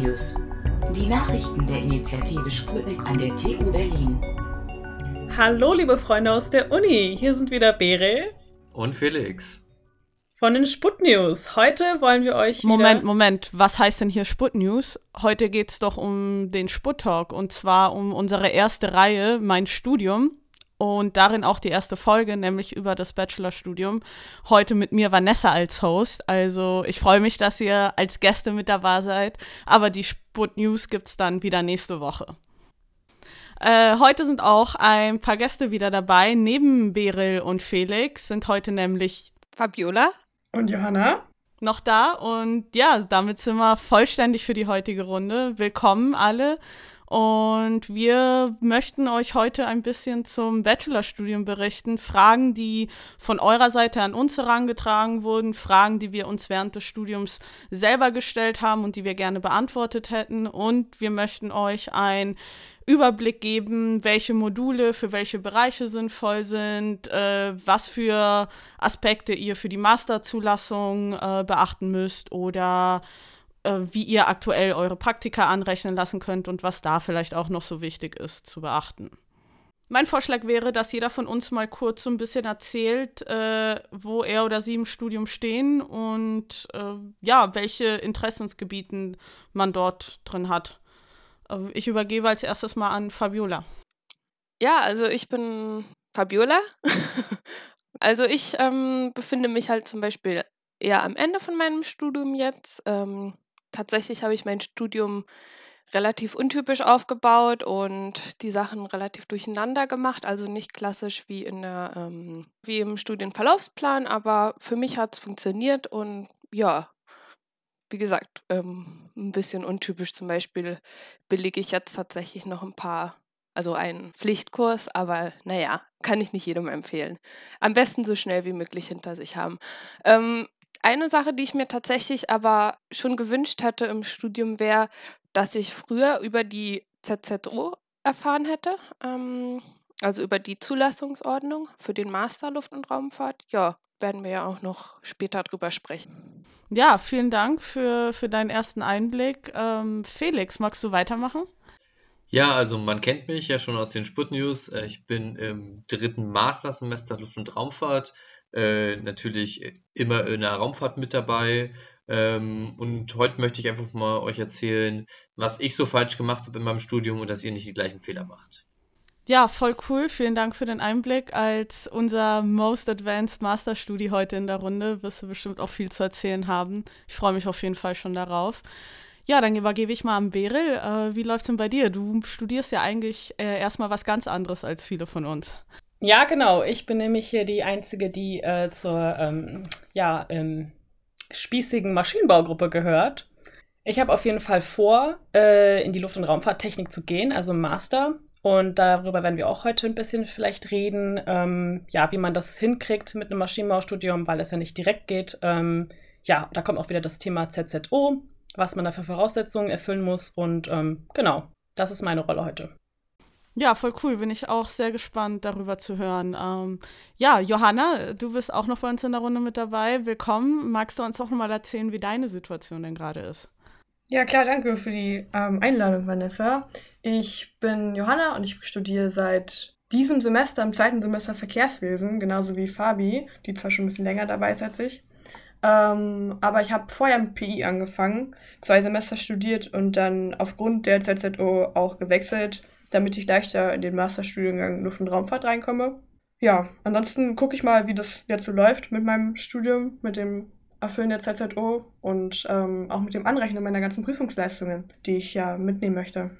News. Die Nachrichten der Initiative Sputnik an der TU Berlin. Hallo, liebe Freunde aus der Uni. Hier sind wieder Bere und Felix von den Sput News. Heute wollen wir euch. Moment, Moment. Was heißt denn hier Sput News? Heute geht es doch um den Sput Talk und zwar um unsere erste Reihe, mein Studium. Und darin auch die erste Folge, nämlich über das Bachelorstudium. Heute mit mir Vanessa als Host. Also ich freue mich, dass ihr als Gäste mit dabei seid. Aber die Sput News gibt es dann wieder nächste Woche. Äh, heute sind auch ein paar Gäste wieder dabei. Neben Beryl und Felix sind heute nämlich Fabiola und Johanna? Noch da und ja, damit sind wir vollständig für die heutige Runde. Willkommen alle. Und wir möchten euch heute ein bisschen zum Bachelorstudium berichten. Fragen, die von eurer Seite an uns herangetragen wurden, Fragen, die wir uns während des Studiums selber gestellt haben und die wir gerne beantwortet hätten. Und wir möchten euch ein Überblick geben, welche Module für welche Bereiche sinnvoll sind, äh, was für Aspekte ihr für die Masterzulassung äh, beachten müsst oder äh, wie ihr aktuell eure Praktika anrechnen lassen könnt und was da vielleicht auch noch so wichtig ist zu beachten. Mein Vorschlag wäre, dass jeder von uns mal kurz so ein bisschen erzählt, äh, wo er oder sie im Studium stehen und äh, ja, welche Interessensgebieten man dort drin hat. Äh, ich übergebe als erstes mal an Fabiola. Ja, also ich bin Fabiola. also ich ähm, befinde mich halt zum Beispiel eher am Ende von meinem Studium jetzt. Ähm, tatsächlich habe ich mein Studium relativ untypisch aufgebaut und die Sachen relativ durcheinander gemacht, also nicht klassisch wie in der ähm, wie im Studienverlaufsplan, aber für mich hat es funktioniert und ja, wie gesagt, ähm, ein bisschen untypisch. Zum Beispiel billige ich jetzt tatsächlich noch ein paar, also einen Pflichtkurs, aber naja, kann ich nicht jedem empfehlen. Am besten so schnell wie möglich hinter sich haben. Ähm, eine Sache, die ich mir tatsächlich aber schon gewünscht hätte im Studium, wäre, dass ich früher über die ZZO erfahren hätte. Ähm, also über die Zulassungsordnung für den Master Luft- und Raumfahrt. Ja, werden wir ja auch noch später drüber sprechen. Ja, vielen Dank für, für deinen ersten Einblick. Ähm, Felix, magst du weitermachen? Ja, also man kennt mich ja schon aus den Sput-News. Äh, ich bin im dritten Mastersemester Luft- und Raumfahrt. Äh, natürlich immer in der Raumfahrt mit dabei. Ähm, und heute möchte ich einfach mal euch erzählen, was ich so falsch gemacht habe in meinem Studium und dass ihr nicht die gleichen Fehler macht. Ja, voll cool. Vielen Dank für den Einblick. Als unser Most Advanced Master Studi heute in der Runde wirst du bestimmt auch viel zu erzählen haben. Ich freue mich auf jeden Fall schon darauf. Ja, dann übergebe ich mal an Beryl. Äh, wie läuft es denn bei dir? Du studierst ja eigentlich äh, erstmal was ganz anderes als viele von uns. Ja, genau. Ich bin nämlich hier die Einzige, die äh, zur ähm, ja, ähm, spießigen Maschinenbaugruppe gehört. Ich habe auf jeden Fall vor, äh, in die Luft- und Raumfahrttechnik zu gehen, also Master. Und darüber werden wir auch heute ein bisschen vielleicht reden, ähm, ja, wie man das hinkriegt mit einem Maschinenbaustudium, weil es ja nicht direkt geht. Ähm, ja, da kommt auch wieder das Thema ZZO, was man da für Voraussetzungen erfüllen muss. Und ähm, genau, das ist meine Rolle heute. Ja, voll cool. Bin ich auch sehr gespannt, darüber zu hören. Ähm, ja, Johanna, du bist auch noch bei uns in der Runde mit dabei. Willkommen. Magst du uns auch noch mal erzählen, wie deine Situation denn gerade ist? Ja, klar, danke für die ähm, Einladung, Vanessa. Ich bin Johanna und ich studiere seit diesem Semester, im zweiten Semester Verkehrswesen, genauso wie Fabi, die zwar schon ein bisschen länger dabei ist als ich. Ähm, aber ich habe vorher mit PI angefangen, zwei Semester studiert und dann aufgrund der ZZO auch gewechselt, damit ich leichter in den Masterstudiengang Luft- und Raumfahrt reinkomme. Ja, ansonsten gucke ich mal, wie das jetzt so läuft mit meinem Studium, mit dem Erfüllen der ZZO und ähm, auch mit dem Anrechnen meiner ganzen Prüfungsleistungen, die ich ja mitnehmen möchte.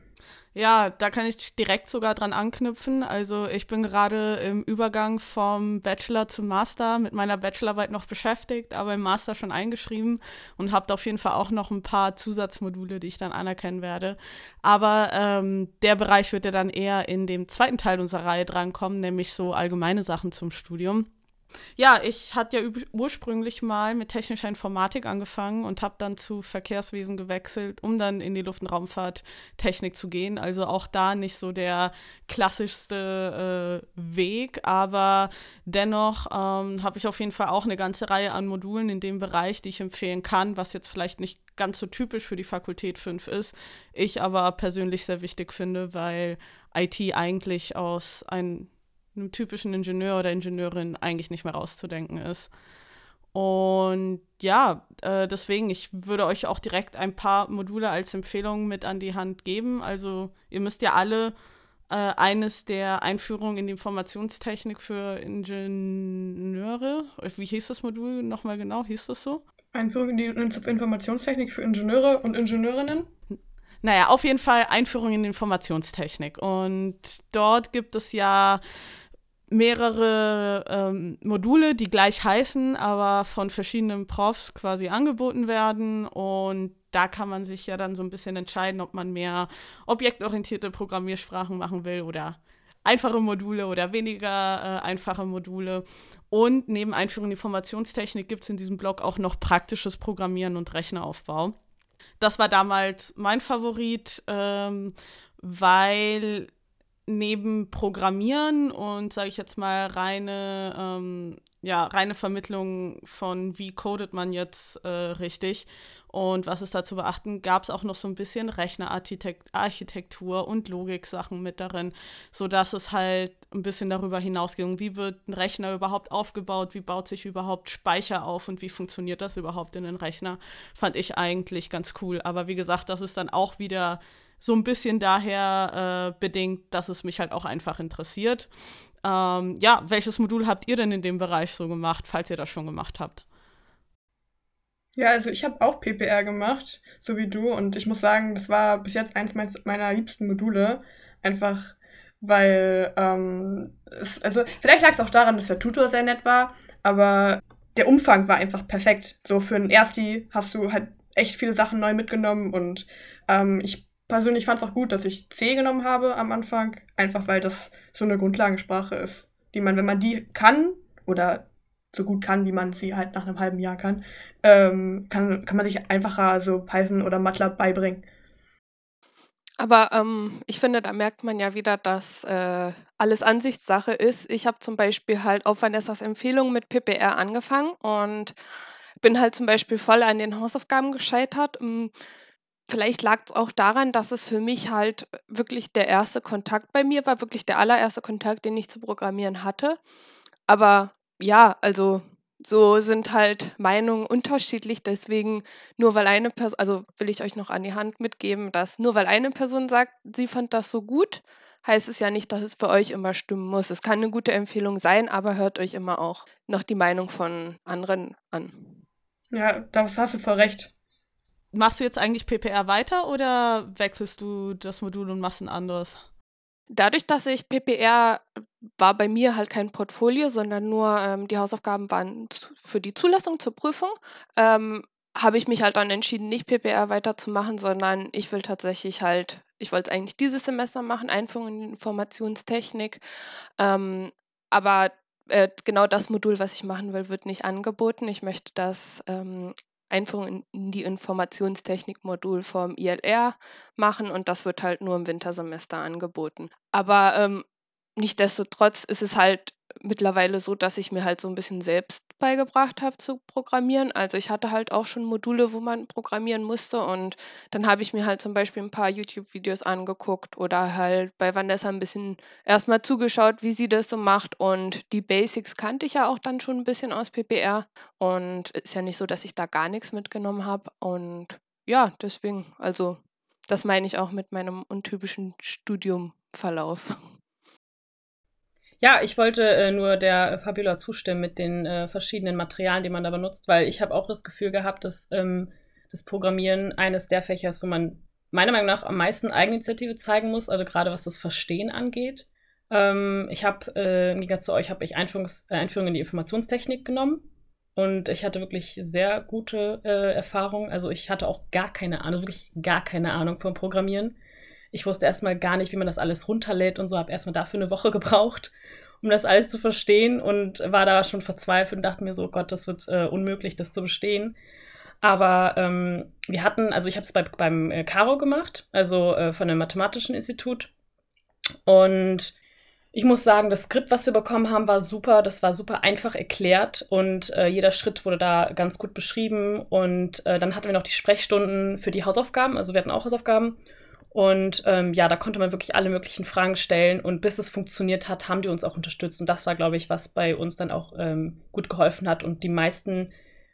Ja, da kann ich direkt sogar dran anknüpfen. Also ich bin gerade im Übergang vom Bachelor zum Master mit meiner Bachelorarbeit noch beschäftigt, aber im Master schon eingeschrieben und habe auf jeden Fall auch noch ein paar Zusatzmodule, die ich dann anerkennen werde. Aber ähm, der Bereich wird ja dann eher in dem zweiten Teil unserer Reihe drankommen, nämlich so allgemeine Sachen zum Studium. Ja, ich hatte ja ursprünglich mal mit technischer Informatik angefangen und habe dann zu Verkehrswesen gewechselt, um dann in die Luft- und Raumfahrttechnik zu gehen. Also auch da nicht so der klassischste äh, Weg, aber dennoch ähm, habe ich auf jeden Fall auch eine ganze Reihe an Modulen in dem Bereich, die ich empfehlen kann, was jetzt vielleicht nicht ganz so typisch für die Fakultät 5 ist, ich aber persönlich sehr wichtig finde, weil IT eigentlich aus einem einem typischen Ingenieur oder Ingenieurin eigentlich nicht mehr rauszudenken ist. Und ja, äh, deswegen, ich würde euch auch direkt ein paar Module als Empfehlung mit an die Hand geben. Also ihr müsst ja alle äh, eines der Einführungen in die Informationstechnik für Ingenieure, wie hieß das Modul nochmal genau, hieß das so? Einführung in die Informationstechnik für Ingenieure und Ingenieurinnen? Naja, auf jeden Fall Einführung in die Informationstechnik. Und dort gibt es ja mehrere ähm, Module, die gleich heißen, aber von verschiedenen Profs quasi angeboten werden. Und da kann man sich ja dann so ein bisschen entscheiden, ob man mehr objektorientierte Programmiersprachen machen will oder einfache Module oder weniger äh, einfache Module. Und neben Einführung in Informationstechnik gibt es in diesem Blog auch noch praktisches Programmieren und Rechneraufbau. Das war damals mein Favorit, ähm, weil neben Programmieren und, sage ich jetzt mal, reine, ähm, ja, reine Vermittlung von, wie codet man jetzt äh, richtig und was ist da zu beachten, gab es auch noch so ein bisschen Rechnerarchitektur und Logik-Sachen mit darin, sodass es halt ein bisschen darüber hinausging, wie wird ein Rechner überhaupt aufgebaut, wie baut sich überhaupt Speicher auf und wie funktioniert das überhaupt in den Rechner, fand ich eigentlich ganz cool. Aber wie gesagt, das ist dann auch wieder so ein bisschen daher äh, bedingt, dass es mich halt auch einfach interessiert. Ähm, ja, welches Modul habt ihr denn in dem Bereich so gemacht, falls ihr das schon gemacht habt? Ja, also ich habe auch PPR gemacht, so wie du, und ich muss sagen, das war bis jetzt eins meiner liebsten Module, einfach weil, ähm, es, also vielleicht lag es auch daran, dass der Tutor sehr nett war, aber der Umfang war einfach perfekt. So für einen Ersti hast du halt echt viele Sachen neu mitgenommen und ähm, ich persönlich fand es auch gut, dass ich C genommen habe am Anfang, einfach weil das so eine Grundlagensprache ist, die man, wenn man die kann oder so gut kann, wie man sie halt nach einem halben Jahr kann, ähm, kann, kann man sich einfacher so Python oder MATLAB beibringen. Aber ähm, ich finde, da merkt man ja wieder, dass äh, alles Ansichtssache ist. Ich habe zum Beispiel halt auf Vanessas Empfehlung mit PPR angefangen und bin halt zum Beispiel voll an den Hausaufgaben gescheitert. Ähm, Vielleicht lag es auch daran, dass es für mich halt wirklich der erste Kontakt bei mir war, wirklich der allererste Kontakt, den ich zu Programmieren hatte. Aber ja, also so sind halt Meinungen unterschiedlich. Deswegen, nur weil eine Person, also will ich euch noch an die Hand mitgeben, dass nur weil eine Person sagt, sie fand das so gut, heißt es ja nicht, dass es für euch immer stimmen muss. Es kann eine gute Empfehlung sein, aber hört euch immer auch noch die Meinung von anderen an. Ja, das hast du voll recht machst du jetzt eigentlich PPR weiter oder wechselst du das Modul und machst ein anderes? Dadurch, dass ich PPR war bei mir halt kein Portfolio, sondern nur ähm, die Hausaufgaben waren für die Zulassung zur Prüfung, ähm, habe ich mich halt dann entschieden, nicht PPR weiterzumachen, sondern ich will tatsächlich halt, ich wollte es eigentlich dieses Semester machen, Einführung in Informationstechnik. Ähm, aber äh, genau das Modul, was ich machen will, wird nicht angeboten. Ich möchte das ähm, Einführung in die Informationstechnik-Modul vom ILR machen und das wird halt nur im Wintersemester angeboten. Aber ähm, Nichtsdestotrotz ist es halt mittlerweile so, dass ich mir halt so ein bisschen selbst beigebracht habe zu programmieren. Also ich hatte halt auch schon Module, wo man programmieren musste und dann habe ich mir halt zum Beispiel ein paar YouTube-Videos angeguckt oder halt bei Vanessa ein bisschen erstmal zugeschaut, wie sie das so macht und die Basics kannte ich ja auch dann schon ein bisschen aus PPR und ist ja nicht so, dass ich da gar nichts mitgenommen habe und ja, deswegen, also das meine ich auch mit meinem untypischen Studiumverlauf. Ja, ich wollte äh, nur der Fabiola zustimmen mit den äh, verschiedenen Materialien, die man da benutzt, weil ich habe auch das Gefühl gehabt, dass ähm, das Programmieren eines der Fächer ist, wo man meiner Meinung nach am meisten Eigeninitiative zeigen muss, also gerade was das Verstehen angeht. Ähm, ich habe, äh, im Gegensatz zu euch, habe ich Einführungs äh, Einführung in die Informationstechnik genommen und ich hatte wirklich sehr gute äh, Erfahrungen. Also ich hatte auch gar keine Ahnung, wirklich gar keine Ahnung vom Programmieren. Ich wusste erstmal gar nicht, wie man das alles runterlädt und so, habe erstmal dafür eine Woche gebraucht. Um das alles zu verstehen und war da schon verzweifelt und dachte mir so, Gott, das wird äh, unmöglich, das zu bestehen. Aber ähm, wir hatten, also ich habe es bei, beim äh, Caro gemacht, also äh, von dem Mathematischen Institut. Und ich muss sagen, das Skript, was wir bekommen haben, war super. Das war super einfach erklärt und äh, jeder Schritt wurde da ganz gut beschrieben. Und äh, dann hatten wir noch die Sprechstunden für die Hausaufgaben. Also wir hatten auch Hausaufgaben. Und ähm, ja, da konnte man wirklich alle möglichen Fragen stellen. Und bis es funktioniert hat, haben die uns auch unterstützt. Und das war, glaube ich, was bei uns dann auch ähm, gut geholfen hat. Und die meisten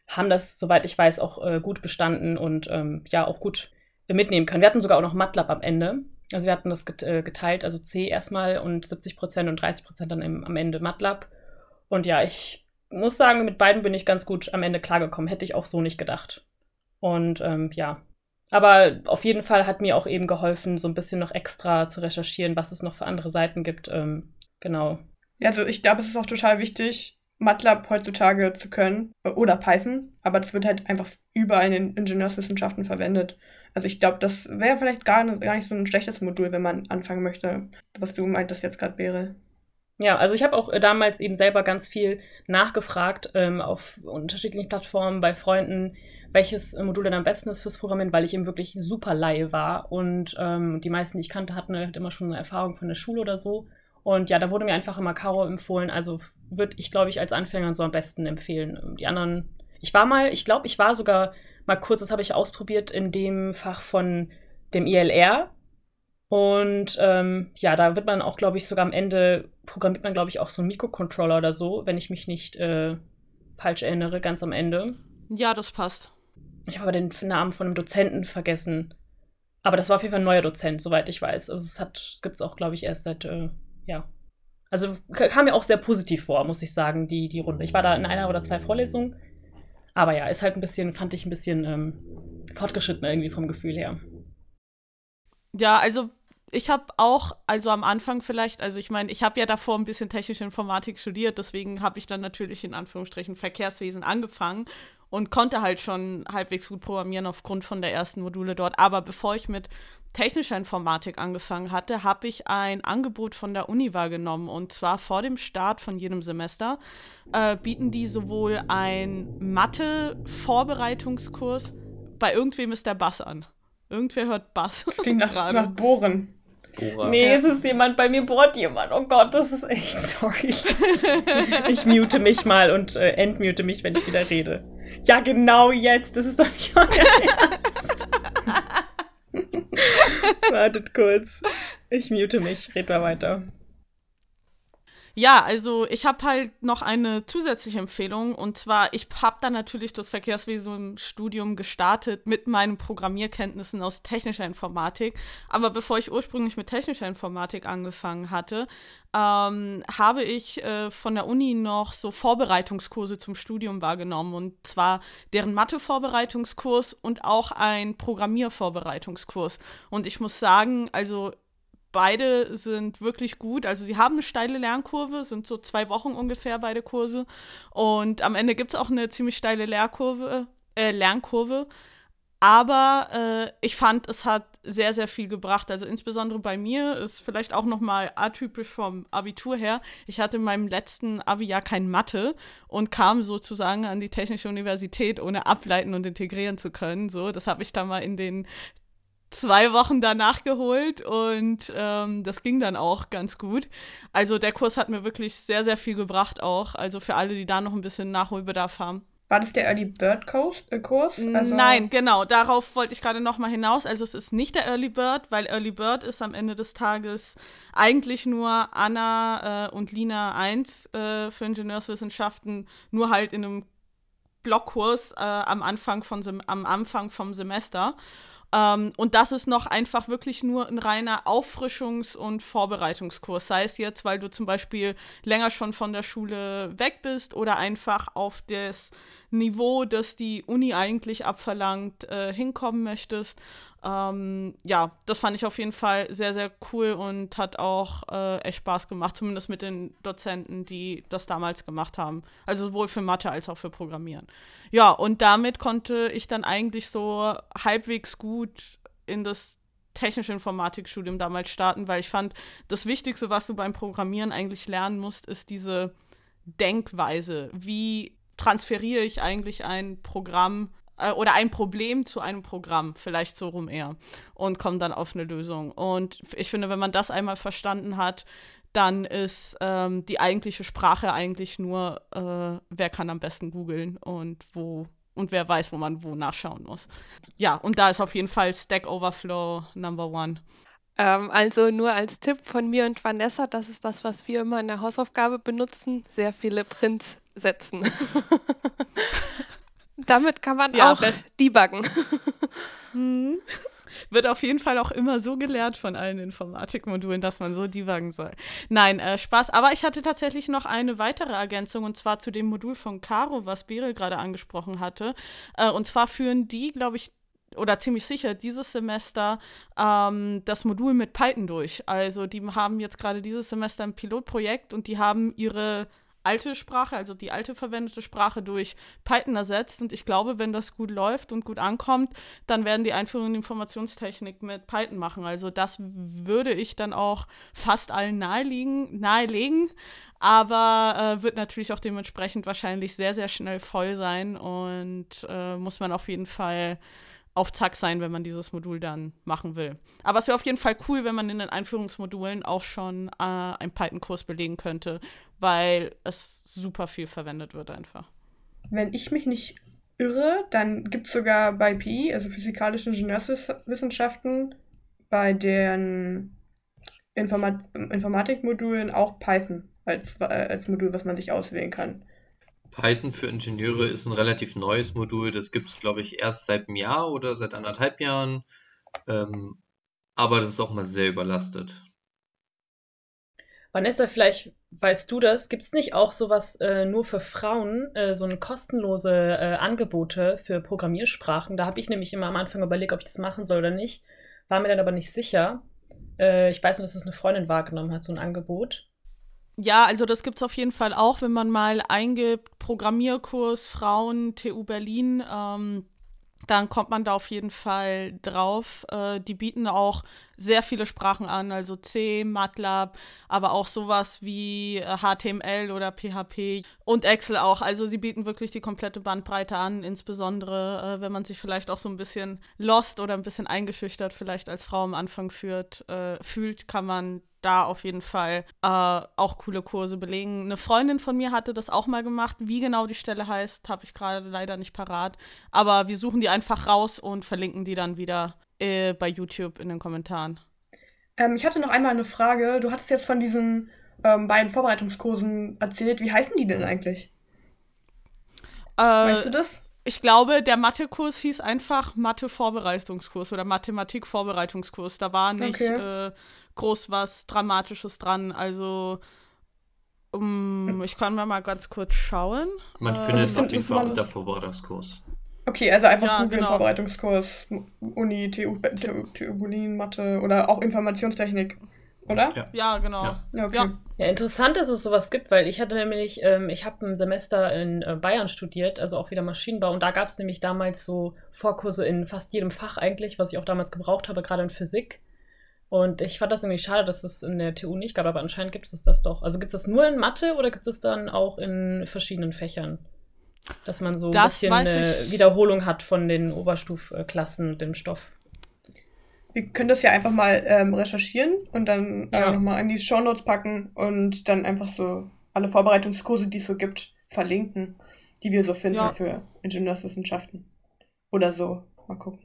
haben das, soweit ich weiß, auch äh, gut bestanden und ähm, ja, auch gut mitnehmen können. Wir hatten sogar auch noch MATLAB am Ende. Also wir hatten das äh, geteilt, also C erstmal und 70 Prozent und 30 Prozent dann im, am Ende MATLAB. Und ja, ich muss sagen, mit beiden bin ich ganz gut am Ende klargekommen. Hätte ich auch so nicht gedacht. Und ähm, ja. Aber auf jeden Fall hat mir auch eben geholfen, so ein bisschen noch extra zu recherchieren, was es noch für andere Seiten gibt. Ähm, genau. Also ich glaube, es ist auch total wichtig, MATLAB heutzutage zu können. Oder Python. Aber das wird halt einfach überall in den Ingenieurswissenschaften verwendet. Also ich glaube, das wäre vielleicht gar, gar nicht so ein schlechtes Modul, wenn man anfangen möchte, was du meintest jetzt gerade wäre. Ja, also ich habe auch äh, damals eben selber ganz viel nachgefragt ähm, auf unterschiedlichen Plattformen bei Freunden, welches Modul denn am besten ist fürs Programmieren, weil ich eben wirklich super Laie war und ähm, die meisten, die ich kannte, hatten halt immer schon eine Erfahrung von der Schule oder so. Und ja, da wurde mir einfach immer Caro empfohlen. Also würde ich, glaube ich, als Anfänger so am besten empfehlen. Die anderen, ich war mal, ich glaube, ich war sogar mal kurz, das habe ich ausprobiert in dem Fach von dem ILR. Und ähm, ja, da wird man auch, glaube ich, sogar am Ende programmiert man, glaube ich, auch so einen Mikrocontroller oder so, wenn ich mich nicht äh, falsch erinnere, ganz am Ende. Ja, das passt. Ich habe aber den Namen von einem Dozenten vergessen. Aber das war auf jeden Fall ein neuer Dozent, soweit ich weiß. Also es gibt es auch, glaube ich, erst seit, äh, ja. Also kam mir auch sehr positiv vor, muss ich sagen, die, die Runde. Ich war da in einer oder zwei Vorlesungen aber ja, ist halt ein bisschen, fand ich ein bisschen ähm, fortgeschritten irgendwie vom Gefühl her. Ja, also ich habe auch, also am Anfang vielleicht, also ich meine, ich habe ja davor ein bisschen technische Informatik studiert, deswegen habe ich dann natürlich in Anführungsstrichen Verkehrswesen angefangen und konnte halt schon halbwegs gut programmieren aufgrund von der ersten Module dort. Aber bevor ich mit technischer Informatik angefangen hatte, habe ich ein Angebot von der Uni wahrgenommen. Und zwar vor dem Start von jedem Semester äh, bieten die sowohl ein Mathe-Vorbereitungskurs, bei irgendwem ist der Bass an. Irgendwer hört Bass. klingt nach, nach Bohren. Bohrer. Nee, es ist jemand, bei mir bohrt jemand. Oh Gott, das ist echt sorry. ich mute mich mal und äh, entmute mich, wenn ich wieder rede. Ja, genau jetzt. Das ist doch nicht euer Ernst. Wartet kurz. Ich mute mich. Red mal weiter. Ja, also ich habe halt noch eine zusätzliche Empfehlung und zwar, ich habe dann natürlich das Verkehrswesen im Studium gestartet mit meinen Programmierkenntnissen aus technischer Informatik. Aber bevor ich ursprünglich mit technischer Informatik angefangen hatte, ähm, habe ich äh, von der Uni noch so Vorbereitungskurse zum Studium wahrgenommen und zwar deren Mathe-Vorbereitungskurs und auch ein Programmiervorbereitungskurs. Und ich muss sagen, also beide sind wirklich gut. Also sie haben eine steile Lernkurve, sind so zwei Wochen ungefähr beide Kurse. Und am Ende gibt es auch eine ziemlich steile Lehrkurve, äh, Lernkurve. Aber äh, ich fand, es hat sehr, sehr viel gebracht. Also insbesondere bei mir ist vielleicht auch noch mal atypisch vom Abitur her. Ich hatte in meinem letzten Abi-Jahr kein Mathe und kam sozusagen an die Technische Universität, ohne ableiten und integrieren zu können. So, das habe ich da mal in den zwei Wochen danach geholt und ähm, das ging dann auch ganz gut. Also der Kurs hat mir wirklich sehr, sehr viel gebracht auch. Also für alle, die da noch ein bisschen Nachholbedarf haben. War das der Early Bird Kurs? Äh, Kurs? Also Nein, genau. Darauf wollte ich gerade noch mal hinaus. Also es ist nicht der Early Bird, weil Early Bird ist am Ende des Tages eigentlich nur Anna äh, und Lina 1 äh, für Ingenieurswissenschaften, nur halt in einem Blockkurs äh, am Anfang von am Anfang vom Semester. Ähm, und das ist noch einfach wirklich nur ein reiner Auffrischungs- und Vorbereitungskurs. Sei es jetzt, weil du zum Beispiel länger schon von der Schule weg bist oder einfach auf das Niveau, das die Uni eigentlich abverlangt, äh, hinkommen möchtest. Ähm, ja, das fand ich auf jeden Fall sehr, sehr cool und hat auch äh, echt Spaß gemacht, zumindest mit den Dozenten, die das damals gemacht haben. Also sowohl für Mathe als auch für Programmieren. Ja, und damit konnte ich dann eigentlich so halbwegs gut in das technische Informatikstudium damals starten, weil ich fand, das Wichtigste, was du beim Programmieren eigentlich lernen musst, ist diese Denkweise. Wie transferiere ich eigentlich ein Programm äh, oder ein Problem zu einem Programm, vielleicht so rum eher, und komme dann auf eine Lösung. Und ich finde, wenn man das einmal verstanden hat, dann ist ähm, die eigentliche Sprache eigentlich nur, äh, wer kann am besten googeln und wo und wer weiß, wo man wo nachschauen muss. Ja, und da ist auf jeden Fall Stack Overflow Number One. Ähm, also nur als Tipp von mir und Vanessa, das ist das, was wir immer in der Hausaufgabe benutzen, sehr viele Prints setzen. Damit kann man Ja, auch debuggen. Hm. Wird auf jeden Fall auch immer so gelehrt von allen Informatikmodulen, dass man so debuggen soll. Nein, äh, Spaß. Aber ich hatte tatsächlich noch eine weitere Ergänzung und zwar zu dem Modul von Caro, was Beryl gerade angesprochen hatte. Äh, und zwar führen die, glaube ich, oder ziemlich sicher dieses Semester ähm, das Modul mit Python durch. Also die haben jetzt gerade dieses Semester ein Pilotprojekt und die haben ihre alte Sprache, also die alte verwendete Sprache durch Python ersetzt. Und ich glaube, wenn das gut läuft und gut ankommt, dann werden die Einführung in Informationstechnik mit Python machen. Also das würde ich dann auch fast allen naheliegen, nahelegen. Aber äh, wird natürlich auch dementsprechend wahrscheinlich sehr, sehr schnell voll sein und äh, muss man auf jeden Fall auf Zack sein, wenn man dieses Modul dann machen will. Aber es wäre auf jeden Fall cool, wenn man in den Einführungsmodulen auch schon äh, einen Python-Kurs belegen könnte, weil es super viel verwendet wird einfach. Wenn ich mich nicht irre, dann gibt es sogar bei PI, also physikalischen Ingenieurswissenschaften, bei den Informat Informatikmodulen auch Python als, äh, als Modul, was man sich auswählen kann. Python für Ingenieure ist ein relativ neues Modul. Das gibt es, glaube ich, erst seit einem Jahr oder seit anderthalb Jahren. Ähm, aber das ist auch mal sehr überlastet. Vanessa, vielleicht weißt du das. Gibt es nicht auch sowas äh, nur für Frauen, äh, so eine kostenlose äh, Angebote für Programmiersprachen? Da habe ich nämlich immer am Anfang überlegt, ob ich das machen soll oder nicht. War mir dann aber nicht sicher. Äh, ich weiß nur, dass das eine Freundin wahrgenommen hat, so ein Angebot. Ja, also das gibt es auf jeden Fall auch, wenn man mal eingibt, Programmierkurs Frauen, TU Berlin, ähm, dann kommt man da auf jeden Fall drauf. Äh, die bieten auch sehr viele Sprachen an, also C, MATLAB, aber auch sowas wie äh, HTML oder PHP und Excel auch. Also sie bieten wirklich die komplette Bandbreite an, insbesondere äh, wenn man sich vielleicht auch so ein bisschen lost oder ein bisschen eingeschüchtert vielleicht als Frau am Anfang führt, äh, fühlt, kann man da auf jeden Fall äh, auch coole Kurse belegen. Eine Freundin von mir hatte das auch mal gemacht. Wie genau die Stelle heißt, habe ich gerade leider nicht parat. Aber wir suchen die einfach raus und verlinken die dann wieder äh, bei YouTube in den Kommentaren. Ähm, ich hatte noch einmal eine Frage. Du hattest jetzt von diesen ähm, beiden Vorbereitungskursen erzählt. Wie heißen die denn eigentlich? Äh, Weißt du das? Ich glaube, der Mathekurs hieß einfach Mathe-Vorbereitungskurs oder Mathematik-Vorbereitungskurs. Da war nicht Okay. äh, groß was Dramatisches dran. Also, um, ich kann mal ganz kurz schauen. Man Äh, findet es sind auf jeden Fall unter Vorbereitungskurs. Okay, also einfach Ja, googeln genau. Vorbereitungskurs, Uni, TU, TU, TU Berlin, Mathe oder auch Informationstechnik, oder? Ja. Ja, genau. Ja. Okay. Ja. Ja, interessant, dass es sowas gibt, weil ich hatte nämlich, ähm, ich habe ein Semester in äh, Bayern studiert, also auch wieder Maschinenbau, und da gab es nämlich damals so Vorkurse in fast jedem Fach eigentlich, was ich auch damals gebraucht habe, gerade in Physik. Und ich fand das irgendwie schade, dass es in der TU nicht gab, aber anscheinend gibt es das doch. Also gibt es das nur in Mathe oder gibt es dann auch in verschiedenen Fächern? Dass man so ein Das bisschen weiß eine Wiederholung hat von den Oberstufklassen und dem Stoff. Wir können das ja einfach mal ähm, recherchieren und dann äh, Ja. nochmal in die Shownotes packen und dann einfach so alle Vorbereitungskurse, die es so gibt, verlinken, die wir so finden Ja. für Ingenieurswissenschaften. Oder so. Mal gucken.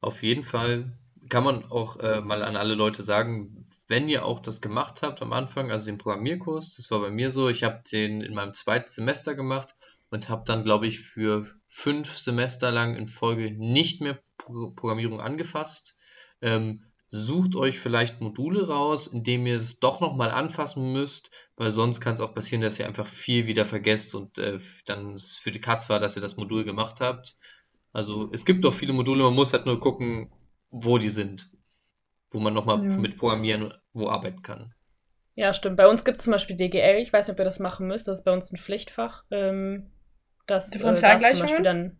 Auf jeden Fall kann man auch äh, mal an alle Leute sagen, wenn ihr auch das gemacht habt am Anfang, also den Programmierkurs, das war bei mir so, ich habe den in meinem zweiten Semester gemacht und habe dann, glaube ich, für fünf Semester lang in Folge nicht mehr Programmierung angefasst. Ähm, sucht euch vielleicht Module raus, in dem ihr es doch nochmal anfassen müsst, weil sonst kann es auch passieren, dass ihr einfach viel wieder vergesst und äh, dann es für die Katz war, dass ihr das Modul gemacht habt. Also es gibt doch viele Module, man muss halt nur gucken, wo die sind, wo man nochmal Ja. mit Programmieren wo arbeiten kann. Ja, stimmt. Bei uns gibt es zum Beispiel DGL. Ich weiß nicht, ob ihr das machen müsst. Das ist bei uns ein Pflichtfach. Ähm, das äh, da ist zum? Beispiel dann.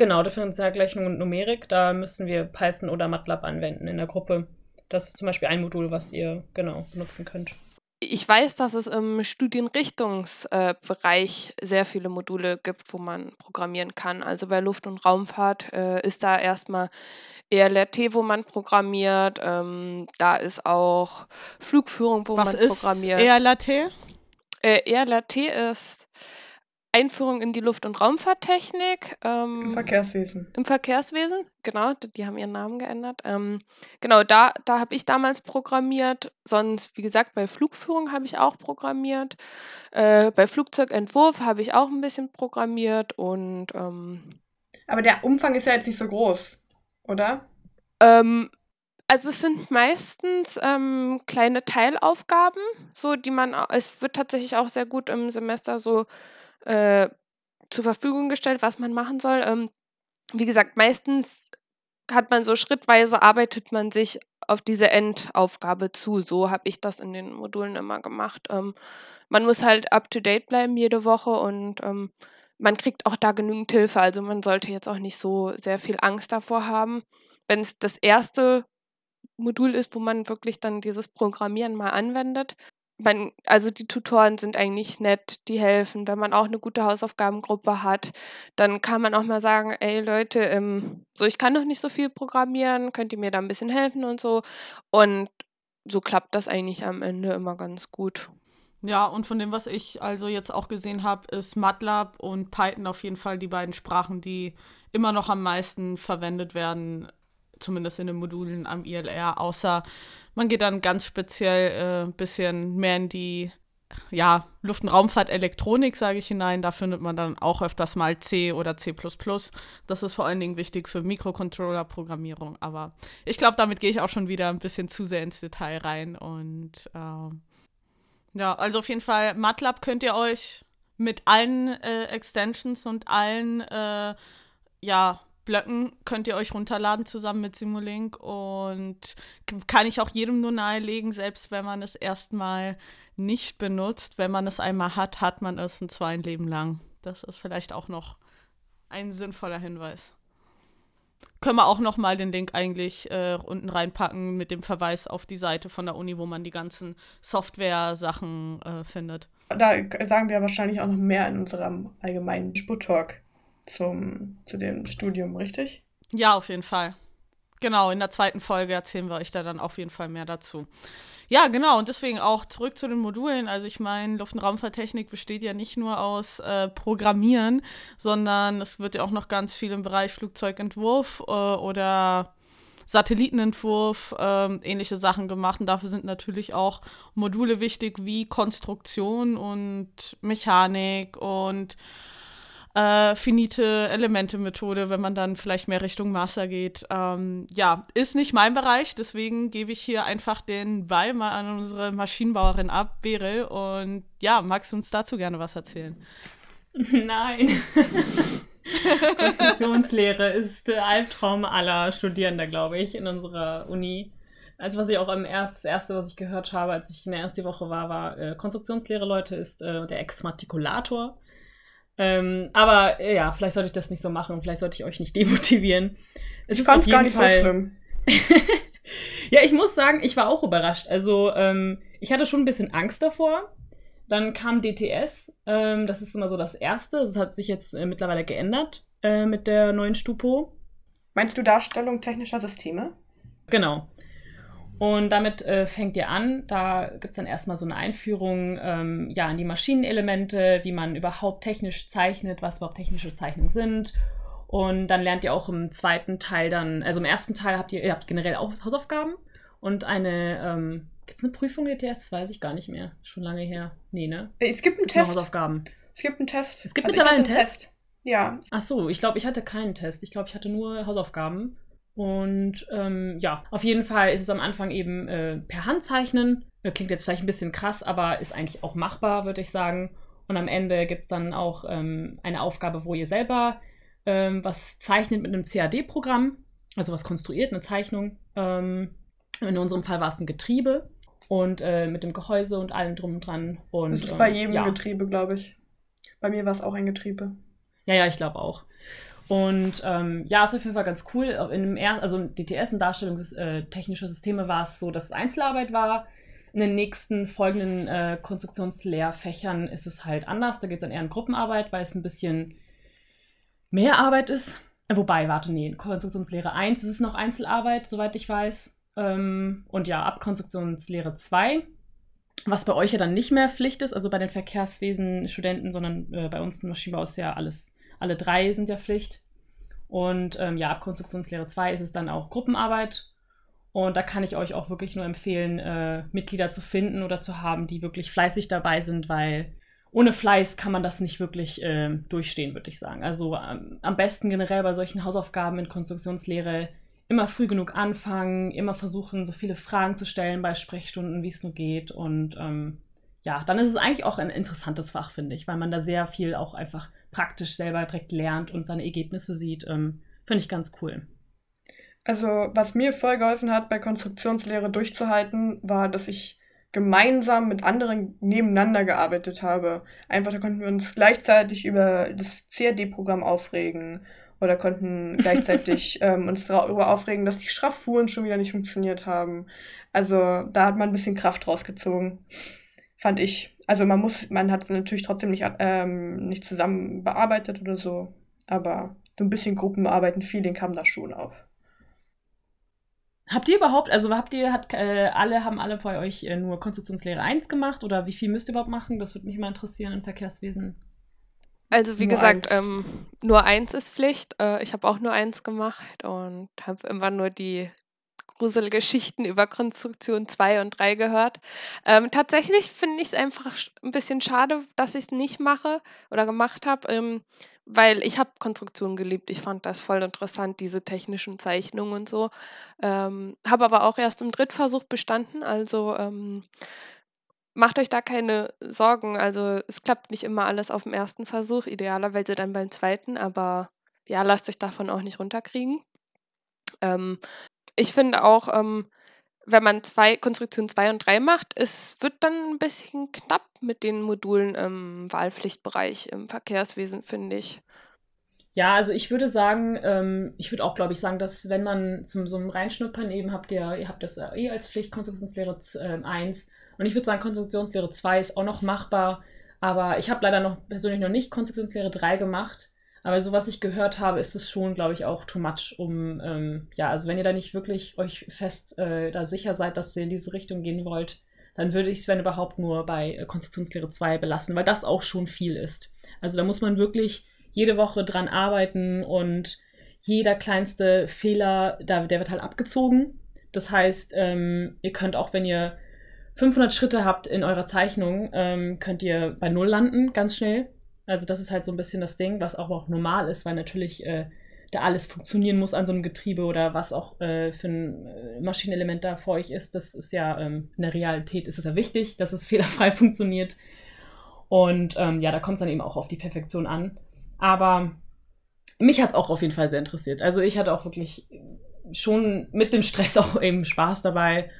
Genau, Differentialgleichung und Numerik, da müssen wir Python oder MATLAB anwenden in der Gruppe. Das ist zum Beispiel ein Modul, was ihr genau benutzen könnt. Ich weiß, dass es im Studienrichtungsbereich äh, sehr viele Module gibt, wo man programmieren kann. Also bei Luft- und Raumfahrt äh, ist da erstmal ELRT, wo man programmiert. Ähm, da ist auch Flugführung, wo Was man ist programmiert. ERLAT? Äh, ELRT ist Einführung in die Luft- und Raumfahrttechnik. Ähm, Im Verkehrswesen. Im Verkehrswesen, genau, d- die haben ihren Namen geändert. Ähm, genau, da, da habe ich damals programmiert. Sonst, wie gesagt, bei Flugführung habe ich auch programmiert. Äh, bei Flugzeugentwurf habe ich auch ein bisschen programmiert und ähm, Aber der Umfang ist ja jetzt nicht so groß, oder? ähm, also es sind meistens ähm, kleine Teilaufgaben, so die man, es wird tatsächlich auch sehr gut im Semester so äh, zur Verfügung gestellt, was man machen soll. Ähm, wie gesagt, meistens hat man so schrittweise arbeitet man sich auf diese Endaufgabe zu. So habe ich das in den Modulen immer gemacht. Ähm, man muss halt up to date bleiben jede Woche und ähm, man kriegt auch da genügend Hilfe. Also man sollte jetzt auch nicht so sehr viel Angst davor haben. Wenn es das erste Modul ist, wo man wirklich dann dieses Programmieren mal anwendet. Man, also die Tutoren sind eigentlich nett, die helfen. Wenn man auch eine gute Hausaufgabengruppe hat, dann kann man auch mal sagen, ey Leute, ähm, so ich kann noch nicht so viel programmieren, könnt ihr mir da ein bisschen helfen und so. Und so klappt das eigentlich am Ende immer ganz gut. Ja, und von dem, was ich also jetzt auch gesehen habe, ist MATLAB und Python auf jeden Fall die beiden Sprachen, die immer noch am meisten verwendet werden, zumindest in den Modulen am ILR, außer man geht dann ganz speziell ein äh, bisschen mehr in die ja, Luft- und Raumfahrt-Elektronik, sage ich hinein. Da findet man dann auch öfters mal C oder C. Das ist vor allen Dingen wichtig für Mikrocontroller-Programmierung. Aber ich glaube, damit gehe ich auch schon wieder ein bisschen zu sehr ins Detail rein. Und ähm, ja, also auf jeden Fall, MATLAB könnt ihr euch mit allen äh, Extensions und allen äh, ja, Blöcken könnt ihr euch runterladen zusammen mit Simulink und kann ich auch jedem nur nahelegen, selbst wenn man es erstmal nicht benutzt. Wenn man es einmal hat, hat man es und zwar ein Leben lang. Das ist vielleicht auch noch ein sinnvoller Hinweis. Können wir auch noch mal den Link eigentlich äh, unten reinpacken mit dem Verweis auf die Seite von der Uni, wo man die ganzen Software-Sachen äh, findet. Da sagen wir wahrscheinlich auch noch mehr in unserem allgemeinen Sput-Talk zum, zu dem Studium, richtig? Ja, auf jeden Fall. Genau, in der zweiten Folge erzählen wir euch da dann auf jeden Fall mehr dazu. Ja, genau, und deswegen auch zurück zu den Modulen. Also ich meine, Luft- und Raumfahrttechnik besteht ja nicht nur aus äh, Programmieren, sondern es wird ja auch noch ganz viel im Bereich Flugzeugentwurf äh, oder Satellitenentwurf, äh, ähnliche Sachen gemacht. Und dafür sind natürlich auch Module wichtig wie Konstruktion und Mechanik und äh, finite Elemente-Methode, wenn man dann vielleicht mehr Richtung Master geht. Ähm, ja, ist nicht mein Bereich, deswegen gebe ich hier einfach den Ball mal an unsere Maschinenbauerin ab, Beryl. Und ja, magst du uns dazu gerne was erzählen? Nein. Konstruktionslehre ist der Albtraum aller Studierender, glaube ich, in unserer Uni. Also was ich auch im erst, das erste, was ich gehört habe, als ich in der ersten Woche war, war äh, Konstruktionslehre, Leute, ist äh, der Exmatrikulator. Ähm, aber äh, ja, vielleicht sollte ich das nicht so machen. Vielleicht sollte ich euch nicht demotivieren. Es ich ist fand auf jeden gar nicht Fall. so schlimm. ja, ich muss sagen, ich war auch überrascht. Also ähm, ich hatte schon ein bisschen Angst davor. Dann kam DTS. Ähm, das ist immer so das Erste. Das hat sich jetzt äh, mittlerweile geändert äh, mit der neuen Stupo. Meinst du Darstellung technischer Systeme? Genau. Und damit äh, fängt ihr an. Da gibt es dann erstmal so eine Einführung ähm, ja, in die Maschinenelemente, wie man überhaupt technisch zeichnet, was überhaupt technische Zeichnungen sind. Und dann lernt ihr auch im zweiten Teil dann, also im ersten Teil habt ihr, ihr habt generell auch Hausaufgaben und eine, ähm, gibt es eine Prüfung ETS? Das weiß ich gar nicht mehr. Schon lange her. Nee, ne? Es gibt einen Test. Hausaufgaben. Es gibt einen Test. Es gibt Also mittlerweile einen Test? Ja. Ach so, ich glaube, ich hatte keinen Test. Ich glaube, ich hatte nur Hausaufgaben. Und ähm, ja, auf jeden Fall ist es am Anfang eben äh, per Hand zeichnen. Äh, Klingt jetzt vielleicht ein bisschen krass, aber ist eigentlich auch machbar, würde ich sagen. Und am Ende gibt es dann auch ähm, eine Aufgabe, wo ihr selber ähm, was zeichnet mit einem CAD-Programm, also was konstruiert, eine Zeichnung. Ähm, in unserem Fall war es ein Getriebe und äh, mit dem Gehäuse und allem drum und dran. Und, Das ist ähm, bei jedem ja. Getriebe, glaube ich. Bei mir war es auch ein Getriebe. Ja, ja, ich glaube auch. Und ähm, ja, ist auf jeden Fall ganz cool. In dem er also DTS, in Darstellung äh, technischer Systeme, war es so, dass es Einzelarbeit war. In den nächsten folgenden äh, Konstruktionslehrfächern ist es halt anders. Da geht es dann eher in Gruppenarbeit, weil es ein bisschen mehr Arbeit ist. Äh, wobei, warte, nee, Konstruktionslehre 1 ist es noch Einzelarbeit, soweit ich weiß. Ähm, und ja, ab Konstruktionslehre 2, was bei euch ja dann nicht mehr Pflicht ist, also bei den Verkehrswesen-Studenten, sondern äh, bei uns im Maschinenbau ist ja alles, alle drei sind ja Pflicht. Und ähm, ja, ab Konstruktionslehre 2 ist es dann auch Gruppenarbeit. Und da kann ich euch auch wirklich nur empfehlen, äh, Mitglieder zu finden oder zu haben, die wirklich fleißig dabei sind, weil ohne Fleiß kann man das nicht wirklich äh, durchstehen, würde ich sagen. Also ähm, am besten generell bei solchen Hausaufgaben in Konstruktionslehre immer früh genug anfangen, immer versuchen, so viele Fragen zu stellen bei Sprechstunden, wie es nur geht. Und ähm, ja, dann ist es eigentlich auch ein interessantes Fach, finde ich, weil man da sehr viel auch einfach praktisch selber direkt lernt und seine Ergebnisse sieht. Ähm, finde ich ganz cool. Also, was mir voll geholfen hat, bei Konstruktionslehre durchzuhalten, war, dass ich gemeinsam mit anderen nebeneinander gearbeitet habe. Einfach, da konnten wir uns gleichzeitig über das CAD-Programm aufregen oder konnten gleichzeitig ähm, uns darüber aufregen, dass die Schraffuren schon wieder nicht funktioniert haben. Also da hat man ein bisschen Kraft rausgezogen, fand ich. Also man muss, man hat es natürlich trotzdem nicht, ähm, nicht zusammen bearbeitet oder so, aber so ein bisschen Gruppenarbeiten, Feeling kam da schon auf. Habt ihr überhaupt, also habt ihr, hat, äh, alle, haben alle bei euch äh, nur Konstruktionslehre 1 gemacht oder wie viel müsst ihr überhaupt machen? Das würde mich mal interessieren im Verkehrswesen. Also wie nur gesagt, ähm, nur eins ist Pflicht. Äh, ich habe auch nur eins gemacht und habe immer nur die Gruselgeschichten über Konstruktion 2 und 3 gehört. Ähm, tatsächlich finde ich es einfach ein bisschen schade, dass ich es nicht mache oder gemacht habe. Ähm, weil ich habe Konstruktion geliebt. Ich fand das voll interessant, diese technischen Zeichnungen und so. Ähm, habe aber auch erst im Drittversuch bestanden, also ähm, macht euch da keine Sorgen. Also es klappt nicht immer alles auf dem ersten Versuch, idealerweise dann beim zweiten, aber ja, lasst euch davon auch nicht runterkriegen. Ähm, ich finde auch, ähm, wenn man zwei, Konstruktion 2 und 3 macht, es wird dann ein bisschen knapp mit den Modulen im Wahlpflichtbereich im Verkehrswesen, finde ich. Ja, also ich würde sagen, ähm, ich würde auch, glaube ich, sagen, dass wenn man zum so einem Reinschnuppern eben habt ihr, ihr habt das eh als Pflicht, Konstruktionslehre äh, 1 und ich würde sagen, Konstruktionslehre 2 ist auch noch machbar, aber ich habe leider noch persönlich noch nicht Konstruktionslehre 3 gemacht. Aber so was ich gehört habe, ist es schon, glaube ich, auch too much, um, ähm, ja, also wenn ihr da nicht wirklich euch fest äh, da sicher seid, dass ihr in diese Richtung gehen wollt, dann würde ich es, wenn überhaupt, nur bei äh, Konstruktionslehre 2 belassen, weil das auch schon viel ist. Also da muss man wirklich jede Woche dran arbeiten und jeder kleinste Fehler, da, der wird halt abgezogen. Das heißt, ähm, ihr könnt auch, wenn ihr 500 Schritte habt in eurer Zeichnung, ähm, könnt ihr bei Null landen, ganz schnell. Also das ist halt so ein bisschen das Ding, was auch, auch normal ist, weil natürlich äh, da alles funktionieren muss an so einem Getriebe oder was auch äh, für ein äh, Maschinenelement da vor euch ist. Das ist ja ähm, in der Realität ist es ja wichtig, dass es fehlerfrei funktioniert. Und ähm, ja, da kommt es dann eben auch auf die Perfektion an. Aber mich hat es auch auf jeden Fall sehr interessiert. Also ich hatte auch wirklich schon mit dem Stress auch eben Spaß dabei.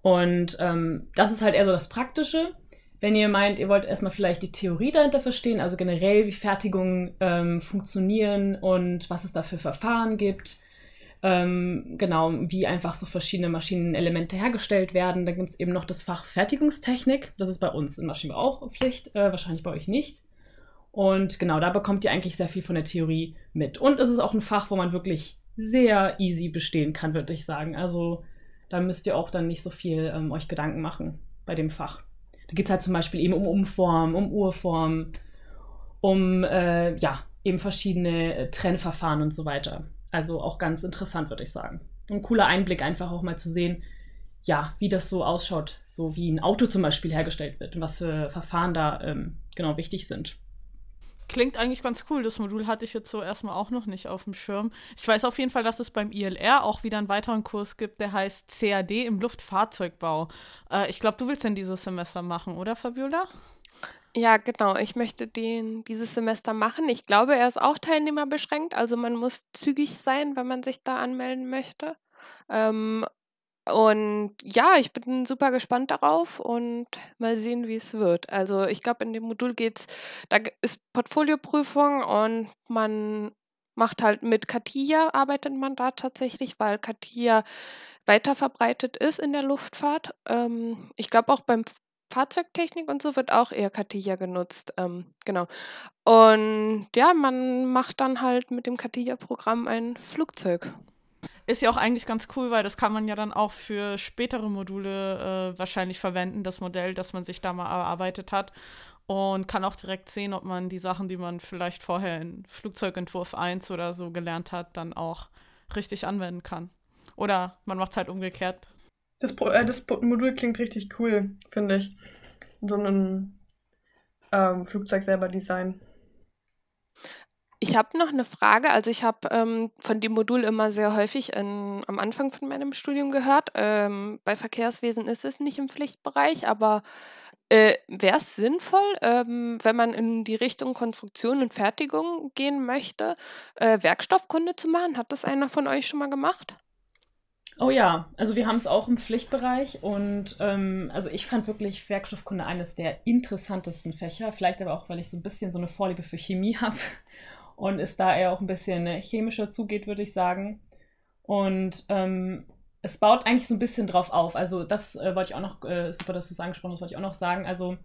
Und ähm, das ist halt eher so das Praktische. Wenn ihr meint, ihr wollt erstmal vielleicht die Theorie dahinter verstehen, also generell, wie Fertigungen ähm, funktionieren und was es da für Verfahren gibt, ähm, genau, wie einfach so verschiedene Maschinenelemente hergestellt werden, dann gibt es eben noch das Fach Fertigungstechnik. Das ist bei uns in Maschinenbau auch Pflicht, äh, wahrscheinlich bei euch nicht. Und genau, da bekommt ihr eigentlich sehr viel von der Theorie mit. Und es ist auch ein Fach, wo man wirklich sehr easy bestehen kann, würde ich sagen. Also da müsst ihr auch dann nicht so viel ähm, euch Gedanken machen bei dem Fach. Da geht es halt zum Beispiel eben um Umform, um Urform, um äh, ja, eben verschiedene äh, Trennverfahren und so weiter. Also auch ganz interessant, würde ich sagen. Ein cooler Einblick, einfach auch mal zu sehen, ja, wie das so ausschaut, so wie ein Auto zum Beispiel hergestellt wird und was für Verfahren da ähm, genau wichtig sind. Klingt eigentlich ganz cool. Das Modul hatte ich jetzt so erstmal auch noch nicht auf dem Schirm. Ich weiß auf jeden Fall, dass es beim ILR auch wieder einen weiteren Kurs gibt, der heißt CAD im Luftfahrzeugbau. Äh, ich glaube, du willst den dieses Semester machen, oder Fabiola? Ja, genau. Ich möchte den dieses Semester machen. Ich glaube, er ist auch teilnehmerbeschränkt. Also man muss zügig sein, wenn man sich da anmelden möchte. Ähm, und ja, ich bin super gespannt darauf und mal sehen, wie es wird. Also ich glaube, in dem Modul geht's, da ist Portfolioprüfung und man macht halt mit CATIA, arbeitet man da tatsächlich, weil CATIA weiter verbreitet ist in der Luftfahrt. Ähm, ich glaube auch beim Fahrzeugtechnik und so wird auch eher CATIA genutzt. Ähm, genau. Und ja, man macht dann halt mit dem CATIA-Programm ein Flugzeug. Ist ja auch eigentlich ganz cool, weil das kann man ja dann auch für spätere Module äh, wahrscheinlich verwenden, das Modell, das man sich da mal erarbeitet hat. Und kann auch direkt sehen, ob man die Sachen, die man vielleicht vorher in Flugzeugentwurf 1 oder so gelernt hat, dann auch richtig anwenden kann. Oder man macht es halt umgekehrt. Das, äh, das Modul klingt richtig cool, finde ich. So ein ähm, Flugzeug selber design. Ich habe noch eine Frage. Also ich habe ähm, von dem Modul immer sehr häufig in, am Anfang von meinem Studium gehört. Ähm, bei Verkehrswesen ist es nicht im Pflichtbereich, aber äh, wäre es sinnvoll, ähm, wenn man in die Richtung Konstruktion und Fertigung gehen möchte, äh, Werkstoffkunde zu machen? Hat das einer von euch schon mal gemacht? Oh ja, also wir haben es auch im Pflichtbereich und ähm, also ich fand wirklich Werkstoffkunde eines der interessantesten Fächer, vielleicht aber auch, weil ich so ein bisschen so eine Vorliebe für Chemie habe und es da eher auch ein bisschen äh, chemischer zugeht, würde ich sagen. Und ähm, es baut eigentlich so ein bisschen drauf auf. Also das äh, wollte ich auch noch, äh, super, dass du es angesprochen hast, wollte ich auch noch sagen. Also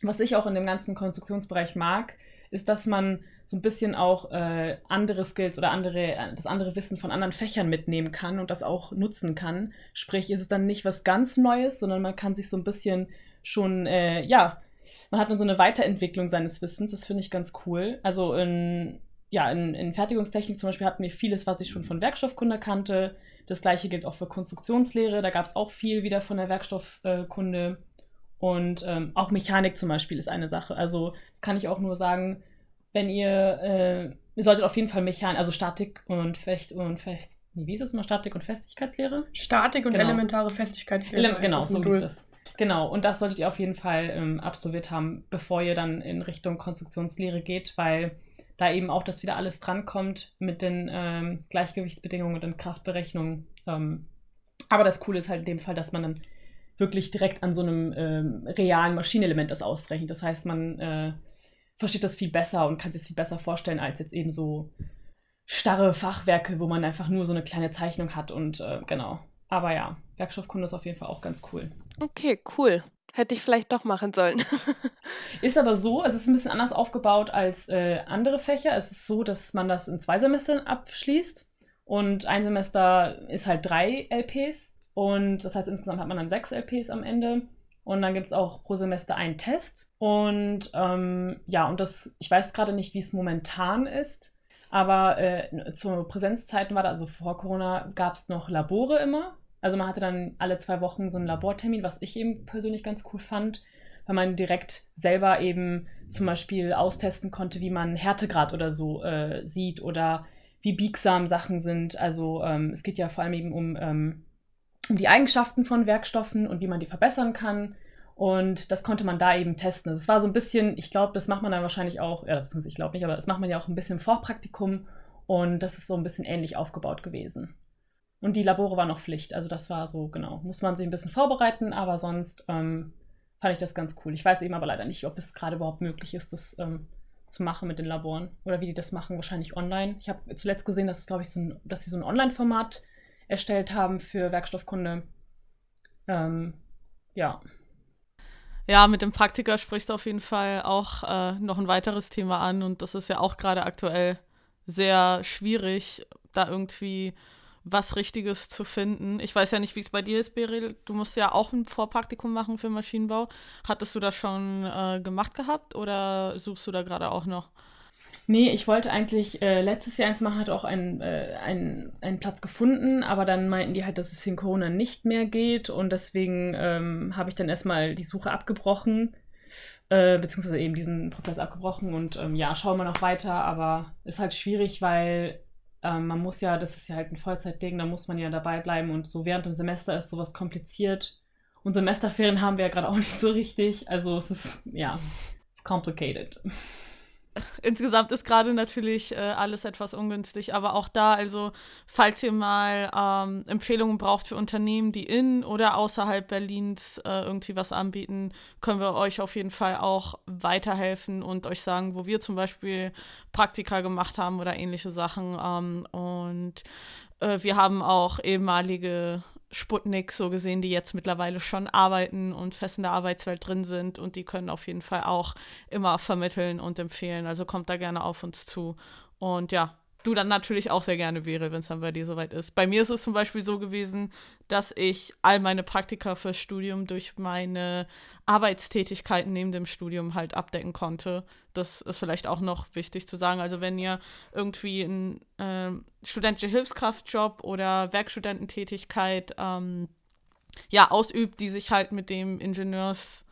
was ich auch in dem ganzen Konstruktionsbereich mag, ist, dass man so ein bisschen auch äh, andere Skills oder andere, äh, das andere Wissen von anderen Fächern mitnehmen kann und das auch nutzen kann. Sprich, ist es dann nicht was ganz Neues, sondern man kann sich so ein bisschen schon, äh, ja, man hat dann so eine Weiterentwicklung seines Wissens. Das finde ich ganz cool. Also in, ja, in, in Fertigungstechnik zum Beispiel hatten wir vieles, was ich schon von Werkstoffkunde kannte. Das gleiche gilt auch für Konstruktionslehre. Da gab es auch viel wieder von der Werkstoffkunde. Und ähm, auch Mechanik zum Beispiel ist eine Sache. Also, das kann ich auch nur sagen, wenn ihr, äh, ihr solltet auf jeden Fall Mechanik, also Statik und Fecht und Fecht, wie ist es immer, Statik und Festigkeitslehre? Statik und genau. elementare Festigkeitslehre. Ele genau, so ist das. Genau, und das solltet ihr auf jeden Fall ähm, absolviert haben, bevor ihr dann in Richtung Konstruktionslehre geht, weil da eben auch das wieder alles drankommt mit den ähm, Gleichgewichtsbedingungen und Kraftberechnungen. Ähm, aber das Coole ist halt in dem Fall, dass man dann wirklich direkt an so einem ähm, realen Maschinenelement das ausrechnet. Das heißt, man äh, versteht das viel besser und kann sich das viel besser vorstellen als jetzt eben so starre Fachwerke, wo man einfach nur so eine kleine Zeichnung hat und äh, genau. Aber ja, Werkstoffkunde ist auf jeden Fall auch ganz cool. Okay, cool. Hätte ich vielleicht doch machen sollen. ist aber so, es ist ein bisschen anders aufgebaut als äh, andere Fächer. Es ist so, dass man das in zwei Semestern abschließt und ein Semester ist halt drei LPs und das heißt insgesamt hat man dann sechs LPs am Ende. Und dann gibt es auch pro Semester einen Test. Und ähm, ja, und das, ich weiß gerade nicht, wie es momentan ist, aber äh, zu Präsenzzeiten war da, also vor Corona gab es noch Labore immer. Also man hatte dann alle zwei Wochen so einen Labortermin, was ich eben persönlich ganz cool fand, weil man direkt selber eben zum Beispiel austesten konnte, wie man Härtegrad oder so äh, sieht oder wie biegsam Sachen sind. Also ähm, es geht ja vor allem eben um ähm, um die Eigenschaften von Werkstoffen und wie man die verbessern kann. Und das konnte man da eben testen. Es war so ein bisschen, ich glaube, das macht man dann wahrscheinlich auch, ja, beziehungsweise ich glaube nicht, aber das macht man ja auch ein bisschen im Vorpraktikum und das ist so ein bisschen ähnlich aufgebaut gewesen. Und die Labore waren noch Pflicht, also das war so, genau, muss man sich ein bisschen vorbereiten, aber sonst ähm, fand ich das ganz cool. Ich weiß eben aber leider nicht, ob es gerade überhaupt möglich ist, das ähm, zu machen mit den Laboren oder wie die das machen, wahrscheinlich online. Ich habe zuletzt gesehen, dass es, glaube ich, so ein, dass sie so ein Online-Format erstellt haben für Werkstoffkunde. Ähm, ja. Ja, mit dem Praktiker sprichst du auf jeden Fall auch äh, noch ein weiteres Thema an und das ist ja auch gerade aktuell sehr schwierig, da irgendwie was Richtiges zu finden. Ich weiß ja nicht, wie es bei dir ist, Beryl. Du musst ja auch ein Vorpraktikum machen für Maschinenbau. Hattest du das schon äh, gemacht gehabt oder suchst du da gerade auch noch? Nee, ich wollte eigentlich äh, letztes Jahr eins machen, hatte auch einen, äh, einen, einen Platz gefunden, aber dann meinten die halt, dass es in Corona nicht mehr geht und deswegen ähm, habe ich dann erstmal die Suche abgebrochen, äh, beziehungsweise eben diesen Prozess abgebrochen und ähm, ja, schauen wir noch weiter, aber ist halt schwierig, weil ähm, man muss ja, das ist ja halt ein Vollzeitding, da muss man ja dabei bleiben und so während dem Semester ist sowas kompliziert. Und Semesterferien haben wir ja gerade auch nicht so richtig, also es ist, ja, it's complicated. insgesamt ist gerade natürlich äh, alles etwas ungünstig, aber auch da, also falls ihr mal ähm, Empfehlungen braucht für Unternehmen, die in oder außerhalb Berlins äh, irgendwie was anbieten, können wir euch auf jeden Fall auch weiterhelfen und euch sagen, wo wir zum Beispiel Praktika gemacht haben oder ähnliche Sachen. Ähm, und äh, wir haben auch ehemalige Sputnik so gesehen, die jetzt mittlerweile schon arbeiten und fest in der Arbeitswelt drin sind und die können auf jeden Fall auch immer vermitteln und empfehlen. Also kommt da gerne auf uns zu. Und ja, du dann natürlich auch sehr gerne wäre, wenn es dann bei dir soweit ist. Bei mir ist es zum Beispiel so gewesen, dass ich all meine Praktika fürs Studium durch meine Arbeitstätigkeiten neben dem Studium halt abdecken konnte. Das ist vielleicht auch noch wichtig zu sagen. Also wenn ihr irgendwie einen äh, studentische Hilfskraftjob oder Werkstudententätigkeit ähm, ja, ausübt, die sich halt mit dem Ingenieurs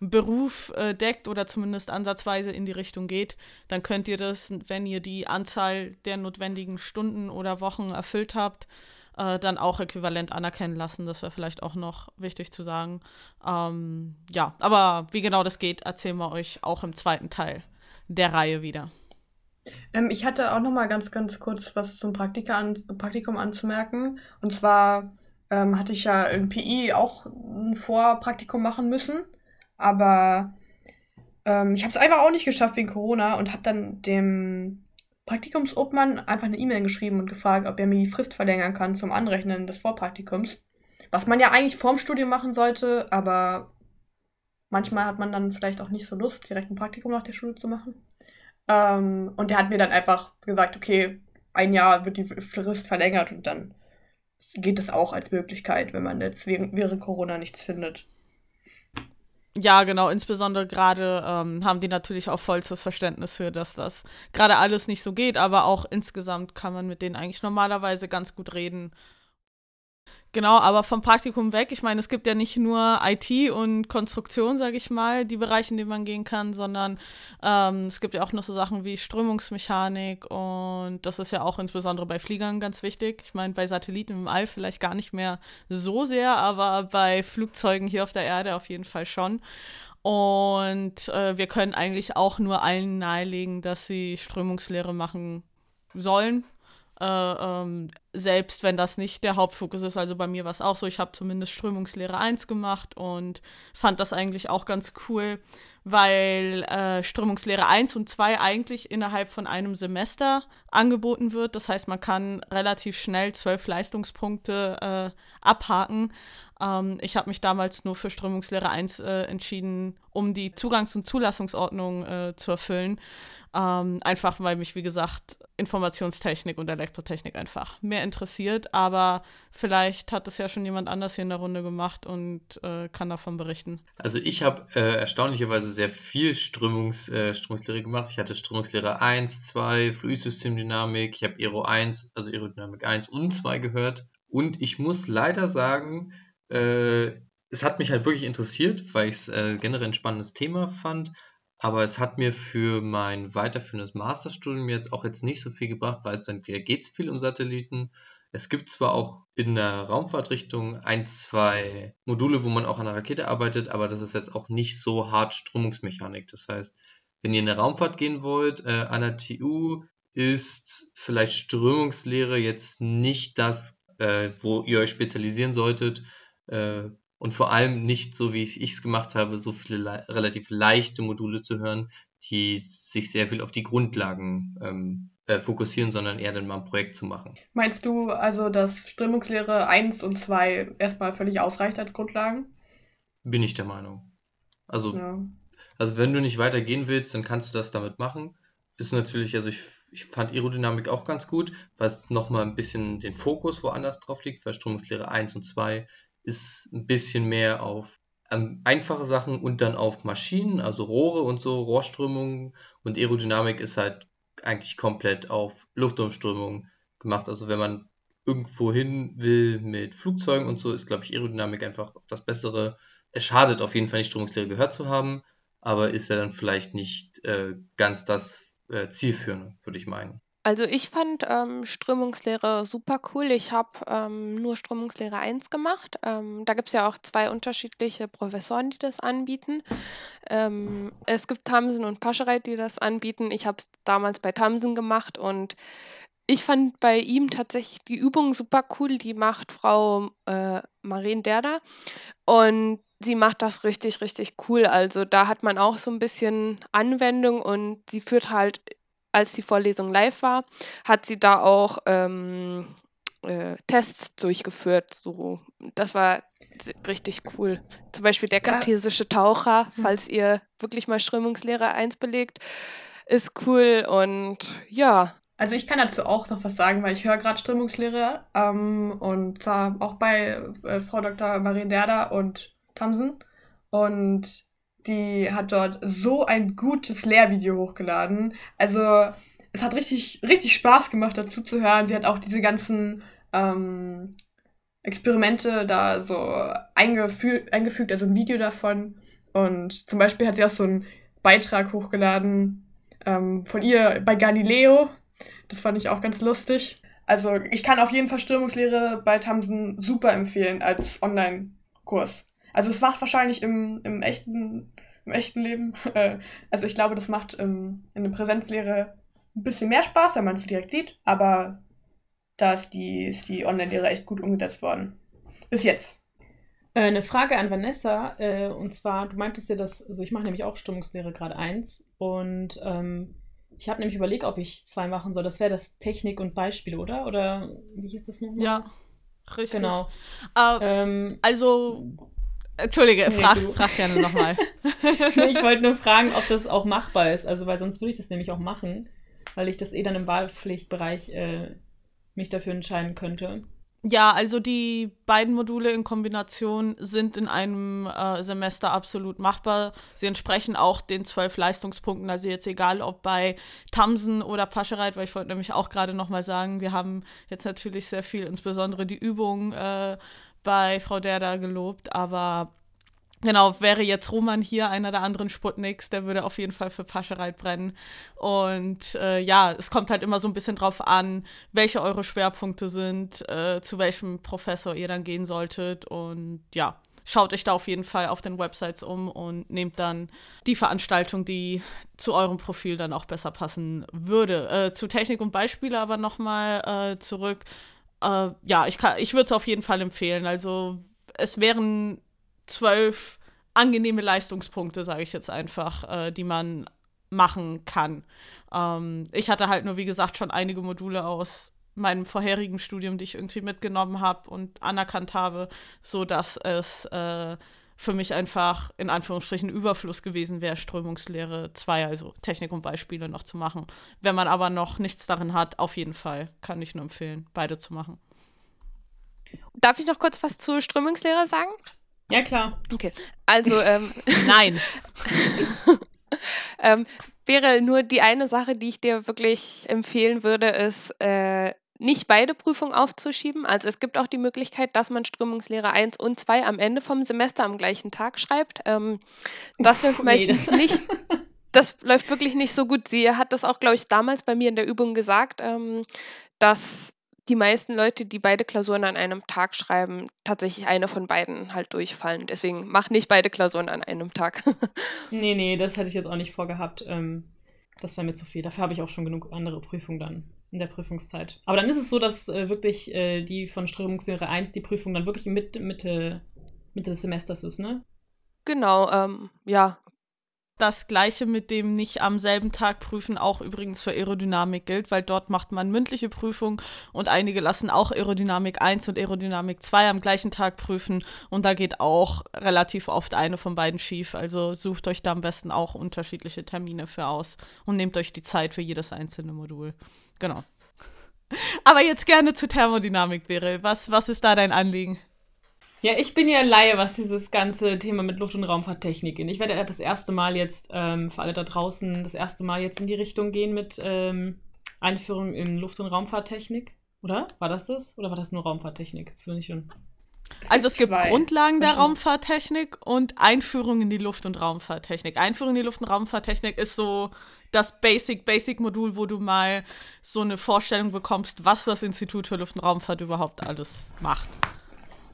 Beruf äh, deckt oder zumindest ansatzweise in die Richtung geht, dann könnt ihr das, wenn ihr die Anzahl der notwendigen Stunden oder Wochen erfüllt habt, äh, dann auch äquivalent anerkennen lassen. Das wäre vielleicht auch noch wichtig zu sagen. Ähm, ja, aber wie genau das geht, erzählen wir euch auch im zweiten Teil der Reihe wieder. Ähm, ich hatte auch noch mal ganz, ganz kurz was zum Praktika an, Praktikum anzumerken. Und zwar ähm, hatte ich ja in PI auch ein Vorpraktikum machen müssen. Aber ähm, ich habe es einfach auch nicht geschafft wegen Corona und habe dann dem Praktikumsobmann einfach eine E-Mail geschrieben und gefragt, ob er mir die Frist verlängern kann zum Anrechnen des Vorpraktikums. Was man ja eigentlich vorm Studium machen sollte, aber manchmal hat man dann vielleicht auch nicht so Lust, direkt ein Praktikum nach der Schule zu machen. Ähm, und der hat mir dann einfach gesagt, okay, ein Jahr wird die Frist verlängert und dann geht es auch als Möglichkeit, wenn man jetzt während Corona nichts findet. Ja, genau. Insbesondere gerade ähm, haben die natürlich auch vollstes Verständnis für, dass das gerade alles nicht so geht, aber auch insgesamt kann man mit denen eigentlich normalerweise ganz gut reden Genau, aber vom Praktikum weg, ich meine, es gibt ja nicht nur IT und Konstruktion, sage ich mal, die Bereiche, in denen man gehen kann, sondern ähm, es gibt ja auch noch so Sachen wie Strömungsmechanik und das ist ja auch insbesondere bei Fliegern ganz wichtig. Ich meine, bei Satelliten im All vielleicht gar nicht mehr so sehr, aber bei Flugzeugen hier auf der Erde auf jeden Fall schon. Und äh, wir können eigentlich auch nur allen nahelegen, dass sie Strömungslehre machen sollen, äh, ähm, selbst wenn das nicht der Hauptfokus ist. Also bei mir war es auch so, ich habe zumindest Strömungslehre 1 gemacht und fand das eigentlich auch ganz cool, weil äh, Strömungslehre 1 und 2 eigentlich innerhalb von einem Semester angeboten wird. Das heißt, man kann relativ schnell zwölf Leistungspunkte äh, abhaken. Ähm, ich habe mich damals nur für Strömungslehre 1 äh, entschieden, um die Zugangs- und Zulassungsordnung äh, zu erfüllen. Ähm, einfach weil mich, wie gesagt, Informationstechnik und Elektrotechnik einfach mehr interessiert. Aber vielleicht hat es ja schon jemand anders hier in der Runde gemacht und äh, kann davon berichten. Also ich habe äh, erstaunlicherweise sehr viel Strömungs, äh, Strömungslehre gemacht. Ich hatte Strömungslehre 1, 2, Fluidsystemdynamik, ich habe Aero 1, also Aerodynamik 1 und 2 gehört. Und ich muss leider sagen, äh, es hat mich halt wirklich interessiert, weil ich es äh, generell ein spannendes Thema fand. Aber es hat mir für mein weiterführendes Masterstudium jetzt auch jetzt nicht so viel gebracht, weil es dann geht es viel um Satelliten. Es gibt zwar auch in der Raumfahrtrichtung ein, zwei Module, wo man auch an der Rakete arbeitet, aber das ist jetzt auch nicht so hart Strömungsmechanik. Das heißt, wenn ihr in der Raumfahrt gehen wollt, äh, an der TU ist vielleicht Strömungslehre jetzt nicht das, äh, wo ihr euch spezialisieren solltet. Äh, und vor allem nicht so, wie ich es gemacht habe, so viele le relativ leichte Module zu hören, die sich sehr viel auf die Grundlagen ähm, äh, fokussieren, sondern eher dann mal ein Projekt zu machen. Meinst du also, dass Strömungslehre 1 und 2 erstmal völlig ausreicht als Grundlagen? Bin ich der Meinung. Also, ja. also wenn du nicht weitergehen willst, dann kannst du das damit machen. Ist natürlich, also ich, ich fand Aerodynamik auch ganz gut, weil es nochmal ein bisschen den Fokus woanders drauf liegt, weil Strömungslehre 1 und 2 ist ein bisschen mehr auf ähm, einfache Sachen und dann auf Maschinen, also Rohre und so, Rohrströmungen und Aerodynamik ist halt eigentlich komplett auf Luftumströmung gemacht. Also wenn man irgendwo hin will mit Flugzeugen und so, ist, glaube ich, Aerodynamik einfach das Bessere. Es schadet auf jeden Fall nicht, Strömungslehre gehört zu haben, aber ist ja dann vielleicht nicht äh, ganz das äh, Zielführende, würde ich meinen. Also ich fand ähm, Strömungslehre super cool. Ich habe ähm, nur Strömungslehre 1 gemacht. Ähm, da gibt es ja auch zwei unterschiedliche Professoren, die das anbieten. Ähm, es gibt Tamsen und Paschereit, die das anbieten. Ich habe es damals bei Tamsen gemacht und ich fand bei ihm tatsächlich die Übung super cool. Die macht Frau äh, Marien Derda und sie macht das richtig, richtig cool. Also da hat man auch so ein bisschen Anwendung und sie führt halt als die Vorlesung live war, hat sie da auch ähm, äh, Tests durchgeführt. So, das war richtig cool. Zum Beispiel der kartesische Taucher, hm. falls ihr wirklich mal Strömungslehre 1 belegt, ist cool und ja. Also ich kann dazu auch noch was sagen, weil ich höre gerade Strömungslehre ähm, und zwar auch bei äh, Frau Dr. Marie Derda und Tamsen und die hat dort so ein gutes Lehrvideo hochgeladen. Also es hat richtig, richtig Spaß gemacht, dazu zu hören. Sie hat auch diese ganzen ähm, Experimente da so eingefü eingefügt, also ein Video davon. Und zum Beispiel hat sie auch so einen Beitrag hochgeladen ähm, von ihr bei Galileo. Das fand ich auch ganz lustig. Also ich kann auf jeden Fall Strömungslehre bei Tamsen super empfehlen als Online-Kurs. Also es macht wahrscheinlich im, im, echten, im echten Leben, äh, also ich glaube, das macht ähm, in der Präsenzlehre ein bisschen mehr Spaß, wenn man es direkt sieht, aber da ist die, ist die Online-Lehre echt gut umgesetzt worden. Bis jetzt. Äh, eine Frage an Vanessa, äh, und zwar, du meintest ja, dass, also ich mache nämlich auch Stimmungslehre gerade eins und ähm, ich habe nämlich überlegt, ob ich zwei machen soll. Das wäre das Technik und Beispiele, oder? Oder wie hieß das nochmal? Ja, richtig. Genau. Äh, ähm, also Entschuldige, nee, frag, frag gerne nochmal. ich wollte nur fragen, ob das auch machbar ist. Also, weil sonst würde ich das nämlich auch machen, weil ich das eh dann im Wahlpflichtbereich äh, mich dafür entscheiden könnte. Ja, also die beiden Module in Kombination sind in einem äh, Semester absolut machbar. Sie entsprechen auch den zwölf Leistungspunkten. Also jetzt egal, ob bei Tamsen oder Paschereit, weil ich wollte nämlich auch gerade nochmal sagen, wir haben jetzt natürlich sehr viel, insbesondere die Übung äh, bei Frau Derda gelobt, aber Genau, wäre jetzt Roman hier, einer der anderen Sputniks, der würde auf jeden Fall für Paschereit brennen. Und äh, ja, es kommt halt immer so ein bisschen drauf an, welche eure Schwerpunkte sind, äh, zu welchem Professor ihr dann gehen solltet. Und ja, schaut euch da auf jeden Fall auf den Websites um und nehmt dann die Veranstaltung, die zu eurem Profil dann auch besser passen würde. Äh, zu Technik und Beispiele aber nochmal äh, zurück äh, ja, ich, ich würde es auf jeden Fall empfehlen. Also es wären zwölf angenehme Leistungspunkte, sage ich jetzt einfach, äh, die man machen kann. Ähm, ich hatte halt nur, wie gesagt, schon einige Module aus meinem vorherigen Studium, die ich irgendwie mitgenommen habe und anerkannt habe, so dass es äh, für mich einfach in Anführungsstrichen Überfluss gewesen wäre, Strömungslehre 2, also Technik und Beispiele noch zu machen. Wenn man aber noch nichts darin hat, auf jeden Fall kann ich nur empfehlen, beide zu machen. Darf ich noch kurz was zu Strömungslehre sagen? Ja, klar. Okay. Also, ähm, Nein. ähm, wäre nur die eine Sache, die ich dir wirklich empfehlen würde, ist, äh, nicht beide Prüfungen aufzuschieben. Also es gibt auch die Möglichkeit, dass man Strömungslehre 1 und 2 am Ende vom Semester am gleichen Tag schreibt. Ähm, das läuft meistens das nicht. Das läuft wirklich nicht so gut. Sie hat das auch, glaube ich, damals bei mir in der Übung gesagt, ähm, dass die meisten Leute, die beide Klausuren an einem Tag schreiben, tatsächlich eine von beiden halt durchfallen. Deswegen mach nicht beide Klausuren an einem Tag. nee, nee, das hätte ich jetzt auch nicht vorgehabt. Ähm, das wäre mir zu viel. Dafür habe ich auch schon genug andere Prüfungen dann in der Prüfungszeit. Aber dann ist es so, dass äh, wirklich äh, die von Strömungslehre 1 die Prüfung dann wirklich mit, Mitte, Mitte des Semesters ist, ne? Genau, ähm, ja. Das gleiche mit dem nicht am selben Tag prüfen auch übrigens für Aerodynamik gilt, weil dort macht man mündliche Prüfung und einige lassen auch Aerodynamik 1 und Aerodynamik 2 am gleichen Tag prüfen und da geht auch relativ oft eine von beiden schief. Also sucht euch da am besten auch unterschiedliche Termine für aus und nehmt euch die Zeit für jedes einzelne Modul. Genau. Aber jetzt gerne zu Thermodynamik, Beryl. Was, was ist da dein Anliegen? Ja, ich bin ja Laie, was dieses ganze Thema mit Luft- und Raumfahrttechnik geht. Ich werde das erste Mal jetzt, ähm, für alle da draußen, das erste Mal jetzt in die Richtung gehen mit ähm, Einführung in Luft- und Raumfahrttechnik. Oder? War das das? Oder war das nur Raumfahrttechnik? Jetzt bin ich schon. Also es gibt zwei Grundlagen der. Raumfahrttechnik und Einführung in die Luft- und Raumfahrttechnik. Einführung in die Luft- und Raumfahrttechnik ist so das Basic, Basic-Modul, wo du mal so eine Vorstellung bekommst, was das Institut für Luft- und Raumfahrt überhaupt alles macht.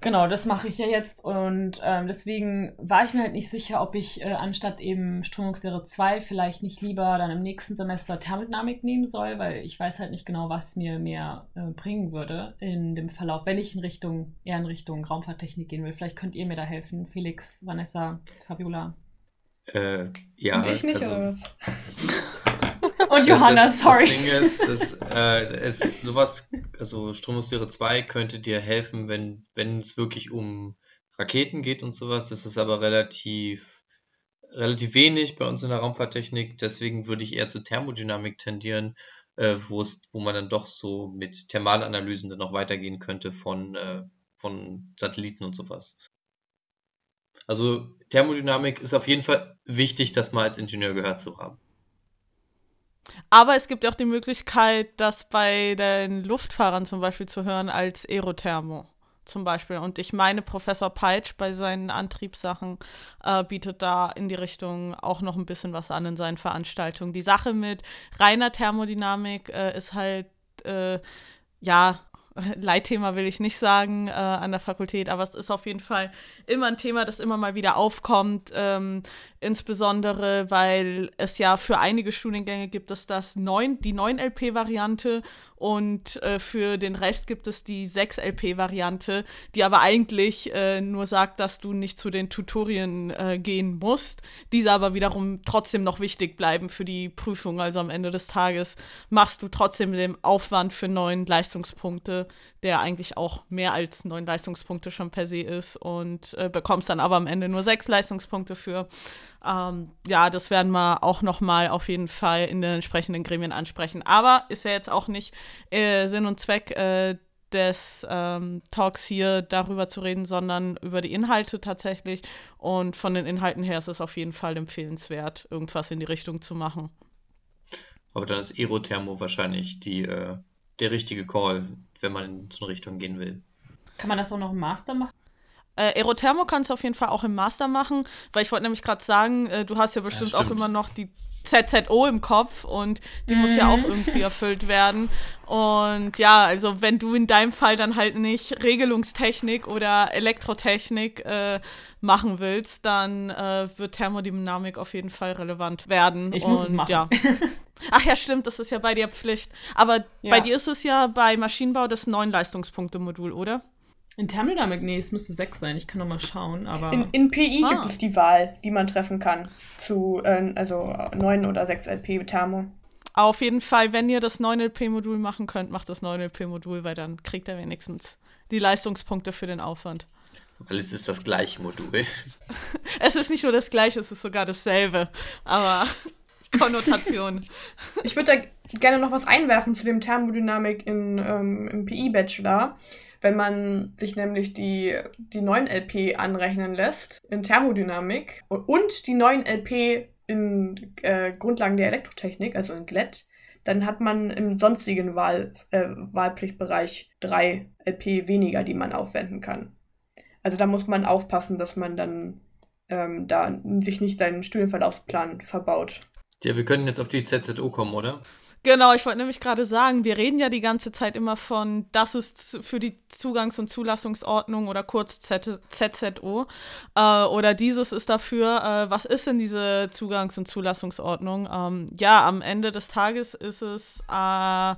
Genau, das mache ich ja jetzt und ähm, deswegen war ich mir halt nicht sicher, ob ich äh, anstatt eben Strömungslehre 2 vielleicht nicht lieber dann im nächsten Semester Thermodynamik nehmen soll, weil ich weiß halt nicht genau, was mir mehr äh, bringen würde in dem Verlauf, wenn ich in Richtung, eher in Richtung Raumfahrttechnik gehen will. Vielleicht könnt ihr mir da helfen, Felix, Vanessa, Fabiola. Äh, ja, Und ich nicht, also, oder was? Und Johanna, das, sorry. Das Ding ist, dass, äh, es sowas, also Stromungslehre 2 könnte dir helfen, wenn, wenn es wirklich um Raketen geht und sowas. Das ist aber relativ, relativ wenig bei uns in der Raumfahrttechnik. Deswegen würde ich eher zur Thermodynamik tendieren, äh, wo es, wo man dann doch so mit Thermalanalysen dann noch weitergehen könnte von, äh, von Satelliten und sowas. Also Thermodynamik ist auf jeden Fall wichtig, das mal als Ingenieur gehört zu haben. Aber es gibt auch die Möglichkeit, das bei den Luftfahrern zum Beispiel zu hören als Aerothermo zum Beispiel. Und ich meine, Professor Peitsch bei seinen Antriebssachen äh, bietet da in die Richtung auch noch ein bisschen was an in seinen Veranstaltungen. Die Sache mit reiner Thermodynamik äh, ist halt, äh, ja, Leitthema will ich nicht sagen äh, an der Fakultät, aber es ist auf jeden Fall immer ein Thema, das immer mal wieder aufkommt, ähm, insbesondere weil es ja für einige Studiengänge gibt es das 9, die 9-LP-Variante und äh, für den Rest gibt es die 6-LP-Variante, die aber eigentlich äh, nur sagt, dass du nicht zu den Tutorien äh, gehen musst, diese aber wiederum trotzdem noch wichtig bleiben für die Prüfung. Also am Ende des Tages machst du trotzdem den Aufwand für neun Leistungspunkte, der eigentlich auch mehr als neun Leistungspunkte schon per se ist und äh, bekommst dann aber am Ende nur sechs Leistungspunkte für. Ähm, ja, das werden wir auch noch mal auf jeden Fall in den entsprechenden Gremien ansprechen. Aber ist ja jetzt auch nicht äh, Sinn und Zweck äh, des ähm, Talks hier darüber zu reden, sondern über die Inhalte tatsächlich. Und von den Inhalten her ist es auf jeden Fall empfehlenswert, irgendwas in die Richtung zu machen. Aber dann ist Aerothermo wahrscheinlich die, äh, der richtige Call, wenn man in so eine Richtung gehen will. Kann man das auch noch im Master machen? Äh, Aerothermo kannst du auf jeden Fall auch im Master machen, weil ich wollte nämlich gerade sagen, äh, du hast ja bestimmt auch stimmt. immer noch die ZZO im Kopf und die muss ja auch irgendwie erfüllt werden. Und ja, also wenn du in deinem Fall dann halt nicht Regelungstechnik oder Elektrotechnik äh, machen willst, dann äh, wird Thermodynamik auf jeden Fall relevant werden. Ich und, muss es machen. Ja. Ach ja, stimmt, das ist ja bei dir Pflicht. Aber Ja. bei dir ist es ja bei Maschinenbau das neun Leistungspunkte-Modul, oder? In Thermodynamik, nee, es müsste 6 sein. Ich kann noch mal schauen, aber. In, in PI Ah. gibt es die Wahl, die man treffen kann. Zu äh, also 9 oder 6 LP Thermo. Auf jeden Fall, wenn ihr das 9LP-Modul machen könnt, macht das 9LP-Modul, weil dann kriegt er wenigstens die Leistungspunkte für den Aufwand. Weil es ist das gleiche Modul. Es ist nicht nur das gleiche, es ist sogar dasselbe. Aber Konnotation. Ich würde da gerne noch was einwerfen zu dem Thermodynamik in, ähm, im PI-Bachelor. Wenn man sich nämlich die, die 9LP anrechnen lässt in Thermodynamik und die 9LP in äh, Grundlagen der Elektrotechnik, also in GLET, dann hat man im sonstigen Wahl, äh, Wahlpflichtbereich drei LP weniger, die man aufwenden kann. Also da muss man aufpassen, dass man dann ähm, da sich nicht seinen Studienverlaufsplan verbaut. Ja, wir können jetzt auf die ZZO kommen, oder? Genau, ich wollte nämlich gerade sagen, wir reden ja die ganze Zeit immer von, das ist für die Zugangs- und Zulassungsordnung oder kurz ZZO äh, oder dieses ist dafür. Äh, was ist denn diese Zugangs- und Zulassungsordnung? Ähm, ja, am Ende des Tages ist es äh,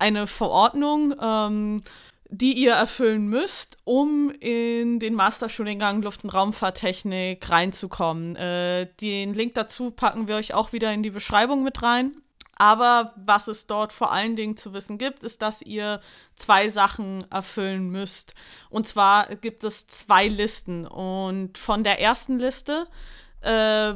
eine Verordnung, ähm, die ihr erfüllen müsst, um in den Masterstudiengang Luft- und Raumfahrttechnik reinzukommen. Äh, den Link dazu packen wir euch auch wieder in die Beschreibung mit rein. Aber was es dort vor allen Dingen zu wissen gibt, ist, dass ihr zwei Sachen erfüllen müsst. Und zwar gibt es zwei Listen. Und von der ersten Liste, äh,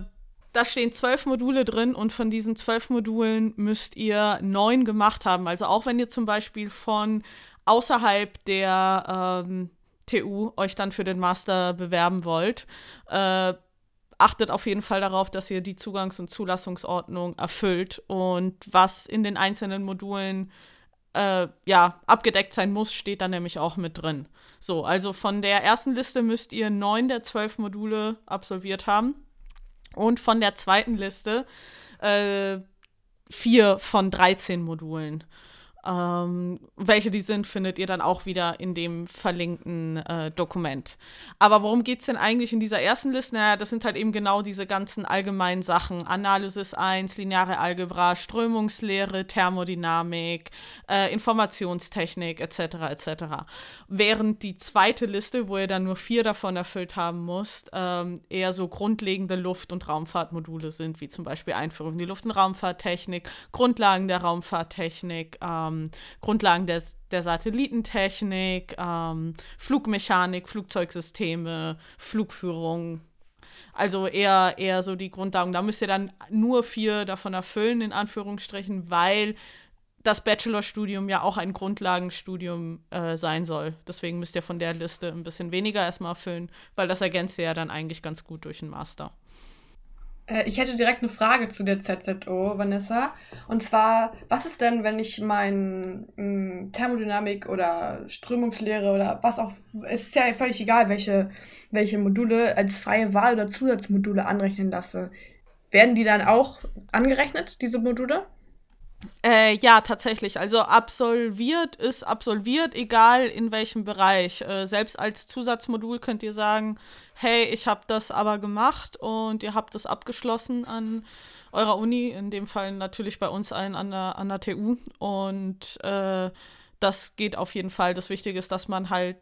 da stehen zwölf Module drin und von diesen zwölf Modulen müsst ihr neun gemacht haben. Also auch wenn ihr zum Beispiel von außerhalb der ähm, TU euch dann für den Master bewerben wollt, äh, achtet auf jeden Fall darauf, dass ihr die Zugangs- und Zulassungsordnung erfüllt und was in den einzelnen Modulen äh, ja, abgedeckt sein muss, steht da nämlich auch mit drin. So, also von der ersten Liste müsst ihr neun der zwölf Module absolviert haben. Und von der zweiten Liste äh, vier von 13 Modulen. Ähm, welche die sind, findet ihr dann auch wieder in dem verlinkten äh, Dokument. Aber worum geht es denn eigentlich in dieser ersten Liste? Naja, das sind halt eben genau diese ganzen allgemeinen Sachen. Analysis 1, lineare Algebra, Strömungslehre, Thermodynamik, äh, Informationstechnik etc. etc. Während die zweite Liste, wo ihr dann nur vier davon erfüllt haben müsst, ähm, eher so grundlegende Luft- und Raumfahrtmodule sind, wie zum Beispiel Einführung in die Luft- und Raumfahrttechnik, Grundlagen der Raumfahrttechnik, ähm, ähm, Grundlagen des, der Satellitentechnik, ähm, Flugmechanik, Flugzeugsysteme, Flugführung. Also eher, eher so die Grundlagen. Da müsst ihr dann nur vier davon erfüllen, in Anführungsstrichen, weil das Bachelorstudium ja auch ein Grundlagenstudium äh, sein soll. Deswegen müsst ihr von der Liste ein bisschen weniger erstmal erfüllen, weil das ergänzt ihr ja dann eigentlich ganz gut durch den Master. Äh, ich hätte direkt eine Frage zu der ZZO, Vanessa. Und zwar, was ist denn, wenn ich mein mh, hm, Thermodynamik oder Strömungslehre oder was auch, es ist ja völlig egal, welche, welche Module als freie Wahl oder Zusatzmodule anrechnen lasse. Werden die dann auch angerechnet, diese Module? Äh, ja, tatsächlich. Also absolviert ist absolviert, egal in welchem Bereich. Äh, selbst als Zusatzmodul könnt ihr sagen, hey, ich habe das aber gemacht und ihr habt das abgeschlossen an eurer Uni, in dem Fall natürlich bei uns allen an der, an der TU. Und äh, das geht auf jeden Fall. Das Wichtige ist, dass man halt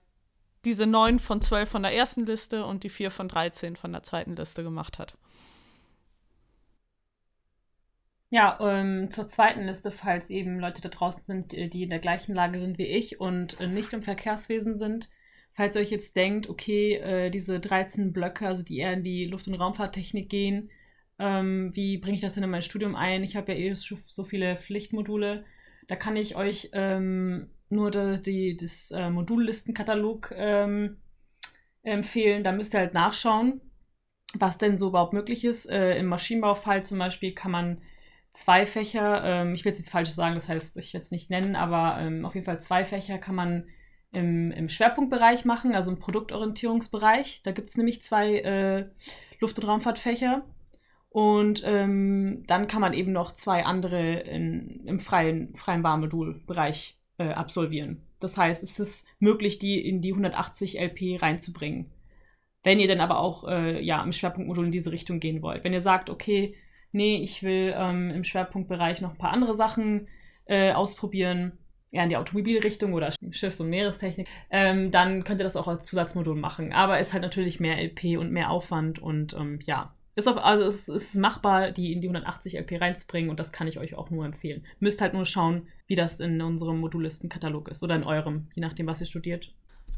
diese 9 von 12 von der ersten Liste und die 4 von 13 von der zweiten Liste gemacht hat. Ja, ähm, zur zweiten Liste, falls eben Leute da draußen sind, äh, die in der gleichen Lage sind wie ich und äh, nicht im Verkehrswesen sind. Falls ihr euch jetzt denkt, okay, äh, diese 13 Blöcke, also die eher in die Luft- und Raumfahrttechnik gehen, ähm, wie bringe ich das denn in mein Studium ein? Ich habe ja eh so viele Pflichtmodule. Da kann ich euch ähm, nur die, die, das äh, Modullistenkatalog ähm, empfehlen. Da müsst ihr halt nachschauen, was denn so überhaupt möglich ist. Äh, Im Maschinenbaufall zum Beispiel kann man zwei Fächer, ähm, ich will jetzt falsch sagen, das heißt, ich werde es nicht nennen, aber ähm, auf jeden Fall zwei Fächer kann man im, im Schwerpunktbereich machen, also im Produktorientierungsbereich. Da gibt es nämlich zwei äh, Luft- und Raumfahrtfächer. Und ähm, dann kann man eben noch zwei andere in, im freien, freien Wahlmodulbereich äh, absolvieren. Das heißt, es ist möglich, die in die 180 LP reinzubringen. Wenn ihr dann aber auch äh, ja, im Schwerpunktmodul in diese Richtung gehen wollt. Wenn ihr sagt, okay, nee, ich will ähm, im Schwerpunktbereich noch ein paar andere Sachen äh, ausprobieren, ja, in die Automobilrichtung oder Schiffs- und Meerestechnik, ähm, dann könnt ihr das auch als Zusatzmodul machen. Aber ist halt natürlich mehr LP und mehr Aufwand und ähm, ja. Ist auf, also es ist machbar, die in die 180 LP reinzubringen und das kann ich euch auch nur empfehlen. Müsst halt nur schauen, wie das in unserem Modulistenkatalog ist oder in eurem, je nachdem, was ihr studiert.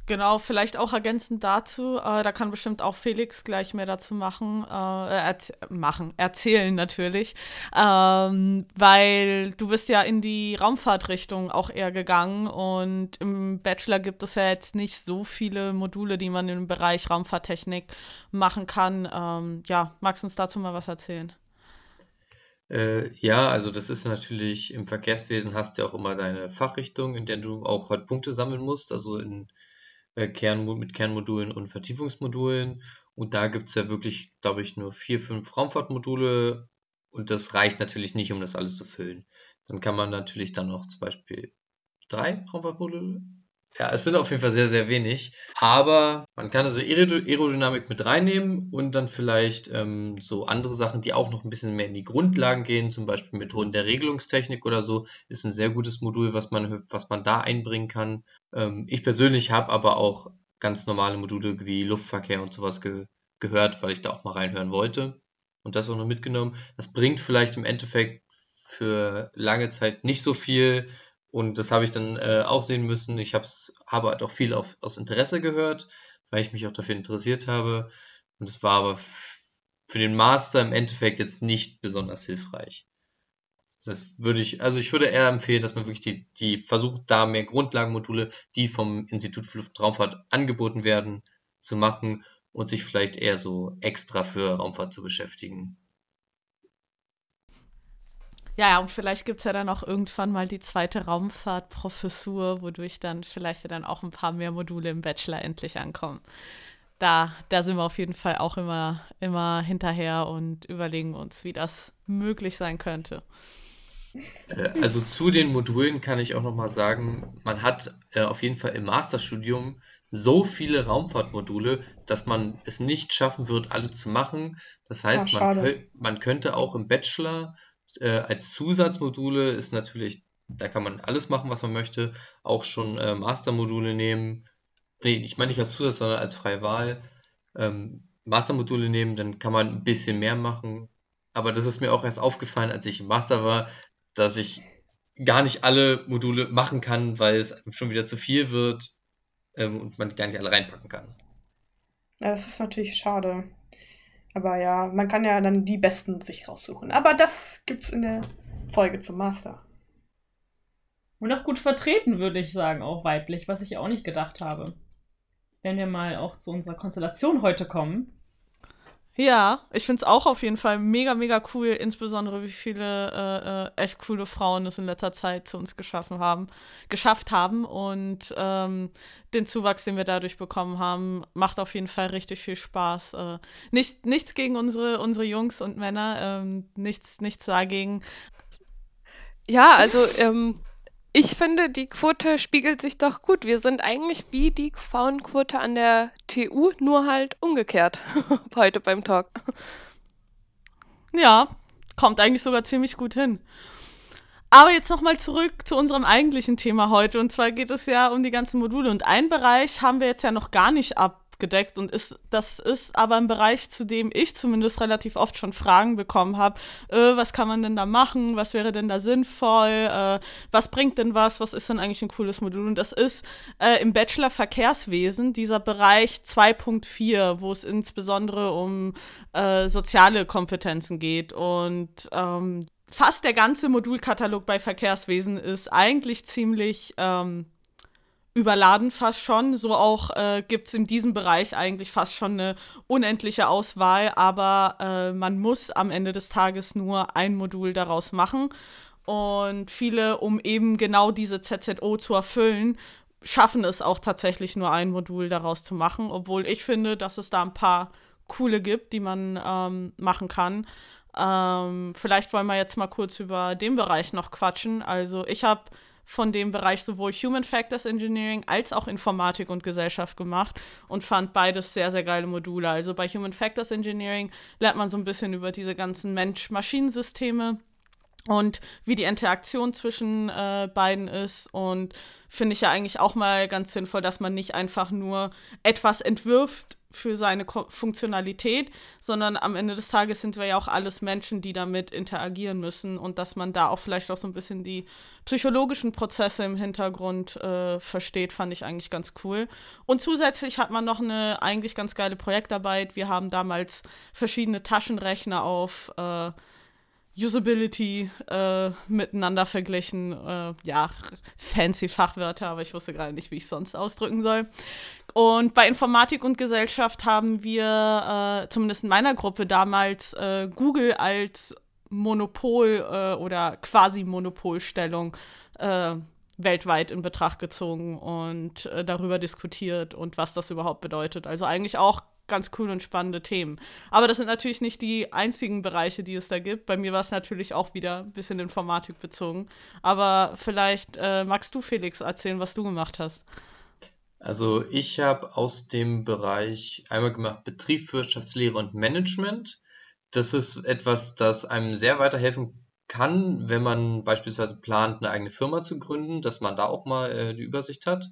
Genau, vielleicht auch ergänzend dazu, äh, da kann bestimmt auch Felix gleich mehr dazu machen, äh, erz machen, erzählen natürlich, ähm, weil du bist ja in die Raumfahrtrichtung auch eher gegangen und im Bachelor gibt es ja jetzt nicht so viele Module, die man im Bereich Raumfahrttechnik machen kann. Ähm, ja, magst du uns dazu mal was erzählen? Äh, ja, also das ist natürlich im Verkehrswesen hast du ja auch immer deine Fachrichtung, in der du auch halt Punkte sammeln musst. Also in äh, Kern, mit Kernmodulen und Vertiefungsmodulen. Und da gibt es ja wirklich, glaube ich, nur vier, fünf Raumfahrtmodule. Und das reicht natürlich nicht, um das alles zu füllen. Dann kann man natürlich dann noch zum Beispiel drei Raumfahrtmodule ja, es sind auf jeden Fall sehr, sehr wenig. Aber man kann also Aerodynamik mit reinnehmen und dann vielleicht ähm, so andere Sachen, die auch noch ein bisschen mehr in die Grundlagen gehen, zum Beispiel Methoden der Regelungstechnik oder so, ist ein sehr gutes Modul, was man, was man da einbringen kann. Ähm, ich persönlich habe aber auch ganz normale Module wie Luftverkehr und sowas ge gehört, weil ich da auch mal reinhören wollte und das auch noch mitgenommen. Das bringt vielleicht im Endeffekt für lange Zeit nicht so viel, und das habe ich dann äh, auch sehen müssen. Ich hab's, habe halt auch viel auf, aus Interesse gehört, weil ich mich auch dafür interessiert habe. Und es war aber für den Master im Endeffekt jetzt nicht besonders hilfreich. Das würde ich, also ich würde eher empfehlen, dass man wirklich die, die versucht, da mehr Grundlagenmodule, die vom Institut für Luft- und Raumfahrt angeboten werden, zu machen und sich vielleicht eher so extra für Raumfahrt zu beschäftigen. Ja, ja, und vielleicht gibt es ja dann auch irgendwann mal die zweite Raumfahrtprofessur, wodurch dann vielleicht ja dann auch ein paar mehr Module im Bachelor endlich ankommen. Da, da sind wir auf jeden Fall auch immer, immer hinterher und überlegen uns, wie das möglich sein könnte. Äh, also zu den Modulen kann ich auch noch mal sagen, man hat äh, auf jeden Fall im Masterstudium so viele Raumfahrtmodule, dass man es nicht schaffen wird, alle zu machen. Das heißt, Ah, man, man könnte auch im Bachelor äh, als Zusatzmodule ist natürlich, da kann man alles machen, was man möchte, auch schon äh, Mastermodule nehmen. Nee, ich meine nicht als Zusatz, sondern als freie Wahl. Ähm, Mastermodule nehmen, dann kann man ein bisschen mehr machen. Aber das ist mir auch erst aufgefallen, als ich im Master war, dass ich gar nicht alle Module machen kann, weil es schon wieder zu viel wird ähm, und man gar nicht alle reinpacken kann. Ja, das ist natürlich schade. Aber ja, man kann ja dann die besten sich raussuchen. Aber das gibt's in der Folge zum Master. Und auch gut vertreten, würde ich sagen, auch weiblich, was ich auch nicht gedacht habe. Wenn wir mal auch zu unserer Konstellation heute kommen. Ja, ich finde es auch auf jeden Fall mega, mega cool, insbesondere wie viele äh, äh, echt coole Frauen es in letzter Zeit zu uns geschaffen haben, geschafft haben. Und ähm, den Zuwachs, den wir dadurch bekommen haben, macht auf jeden Fall richtig viel Spaß. Äh, nicht, nichts gegen unsere, unsere Jungs und Männer, ähm, nichts, nichts dagegen. Ja, also ähm, ich finde, die Quote spiegelt sich doch gut. Wir sind eigentlich wie die Frauenquote an der TU, nur halt umgekehrt heute beim Talk. Ja, kommt eigentlich sogar ziemlich gut hin. Aber jetzt nochmal zurück zu unserem eigentlichen Thema heute. Und zwar geht es ja um die ganzen Module. Und einen Bereich haben wir jetzt ja noch gar nicht abgedeckt. Und ist, das ist aber ein Bereich, zu dem ich zumindest relativ oft schon Fragen bekommen habe. Äh, was kann man denn da machen? Was wäre denn da sinnvoll? Äh, was bringt denn was? Was ist denn eigentlich ein cooles Modul? Und das ist äh, im Bachelor Verkehrswesen dieser Bereich 2.4, wo es insbesondere um äh, soziale Kompetenzen geht. Und ähm, fast der ganze Modulkatalog bei Verkehrswesen ist eigentlich ziemlich ähm, überladen fast schon. So auch äh, gibt es in diesem Bereich eigentlich fast schon eine unendliche Auswahl, aber äh, man muss am Ende des Tages nur ein Modul daraus machen. Und viele, um eben genau diese ZZO zu erfüllen, schaffen es auch tatsächlich nur ein Modul daraus zu machen, obwohl ich finde, dass es da ein paar coole gibt, die man ähm, machen kann. Ähm, vielleicht wollen wir jetzt mal kurz über den Bereich noch quatschen. Also ich habe von dem Bereich sowohl Human Factors Engineering als auch Informatik und Gesellschaft gemacht und fand beides sehr, sehr geile Module. Also bei Human Factors Engineering lernt man so ein bisschen über diese ganzen Mensch-Maschinen-Systeme und wie die Interaktion zwischen äh, beiden ist. Und finde ich ja eigentlich auch mal ganz sinnvoll, dass man nicht einfach nur etwas entwirft für seine Ko Funktionalität, sondern am Ende des Tages sind wir ja auch alles Menschen, die damit interagieren müssen und dass man da auch vielleicht auch so ein bisschen die psychologischen Prozesse im Hintergrund äh, versteht, fand ich eigentlich ganz cool. Und zusätzlich hat man noch eine eigentlich ganz geile Projektarbeit. Wir haben damals verschiedene Taschenrechner auf äh, Usability äh, miteinander verglichen. Äh, ja, fancy Fachwörter, aber ich wusste gerade nicht, wie ich sonst ausdrücken soll. Und bei Informatik und Gesellschaft haben wir, äh, zumindest in meiner Gruppe damals, äh, Google als Monopol äh, oder quasi Monopolstellung äh, weltweit in Betracht gezogen und darüber diskutiert und was das überhaupt bedeutet. Also eigentlich auch ganz cool und spannende Themen. Aber das sind natürlich nicht die einzigen Bereiche, die es da gibt. Bei mir war es natürlich auch wieder ein bisschen Informatik bezogen. Aber vielleicht äh, magst du, Felix, erzählen, was du gemacht hast. Also ich habe aus dem Bereich einmal gemacht Betriebswirtschaftslehre und Management. Das ist etwas, das einem sehr weiterhelfen kann, wenn man beispielsweise plant, eine eigene Firma zu gründen, dass man da auch mal äh, die Übersicht hat.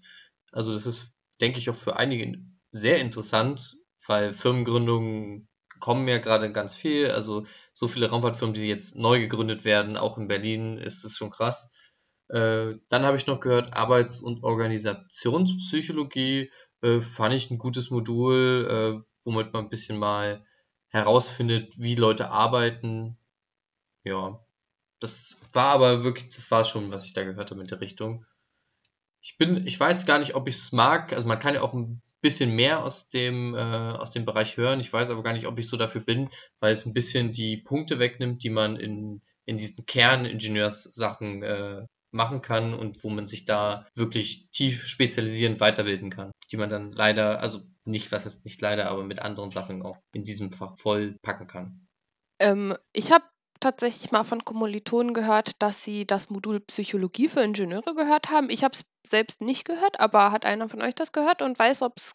Also das ist, denke ich, auch für einige sehr interessant, weil Firmengründungen kommen ja gerade ganz viel. Also so viele Raumfahrtfirmen, die jetzt neu gegründet werden, auch in Berlin, ist es schon krass. Äh, dann habe ich noch gehört, Arbeits- und Organisationspsychologie äh, fand ich ein gutes Modul, äh, womit man ein bisschen mal herausfindet, wie Leute arbeiten. Ja, das war aber wirklich, das war schon, was ich da gehört habe in der Richtung. Ich bin, ich weiß gar nicht, ob ich es mag. Also man kann ja auch ein bisschen mehr aus dem, äh, aus dem Bereich hören. Ich weiß aber gar nicht, ob ich so dafür bin, weil es ein bisschen die Punkte wegnimmt, die man in in diesen Kerningenieurssachen äh, machen kann und wo man sich da wirklich tief spezialisieren, weiterbilden kann, die man dann leider, also nicht, was heißt nicht leider, aber mit anderen Sachen auch in diesem Fach voll packen kann. Ähm, ich habe tatsächlich mal von Kommilitonen gehört, dass sie das Modul Psychologie für Ingenieure gehört haben. Ich habe es selbst nicht gehört, aber hat einer von euch das gehört und weiß, ob es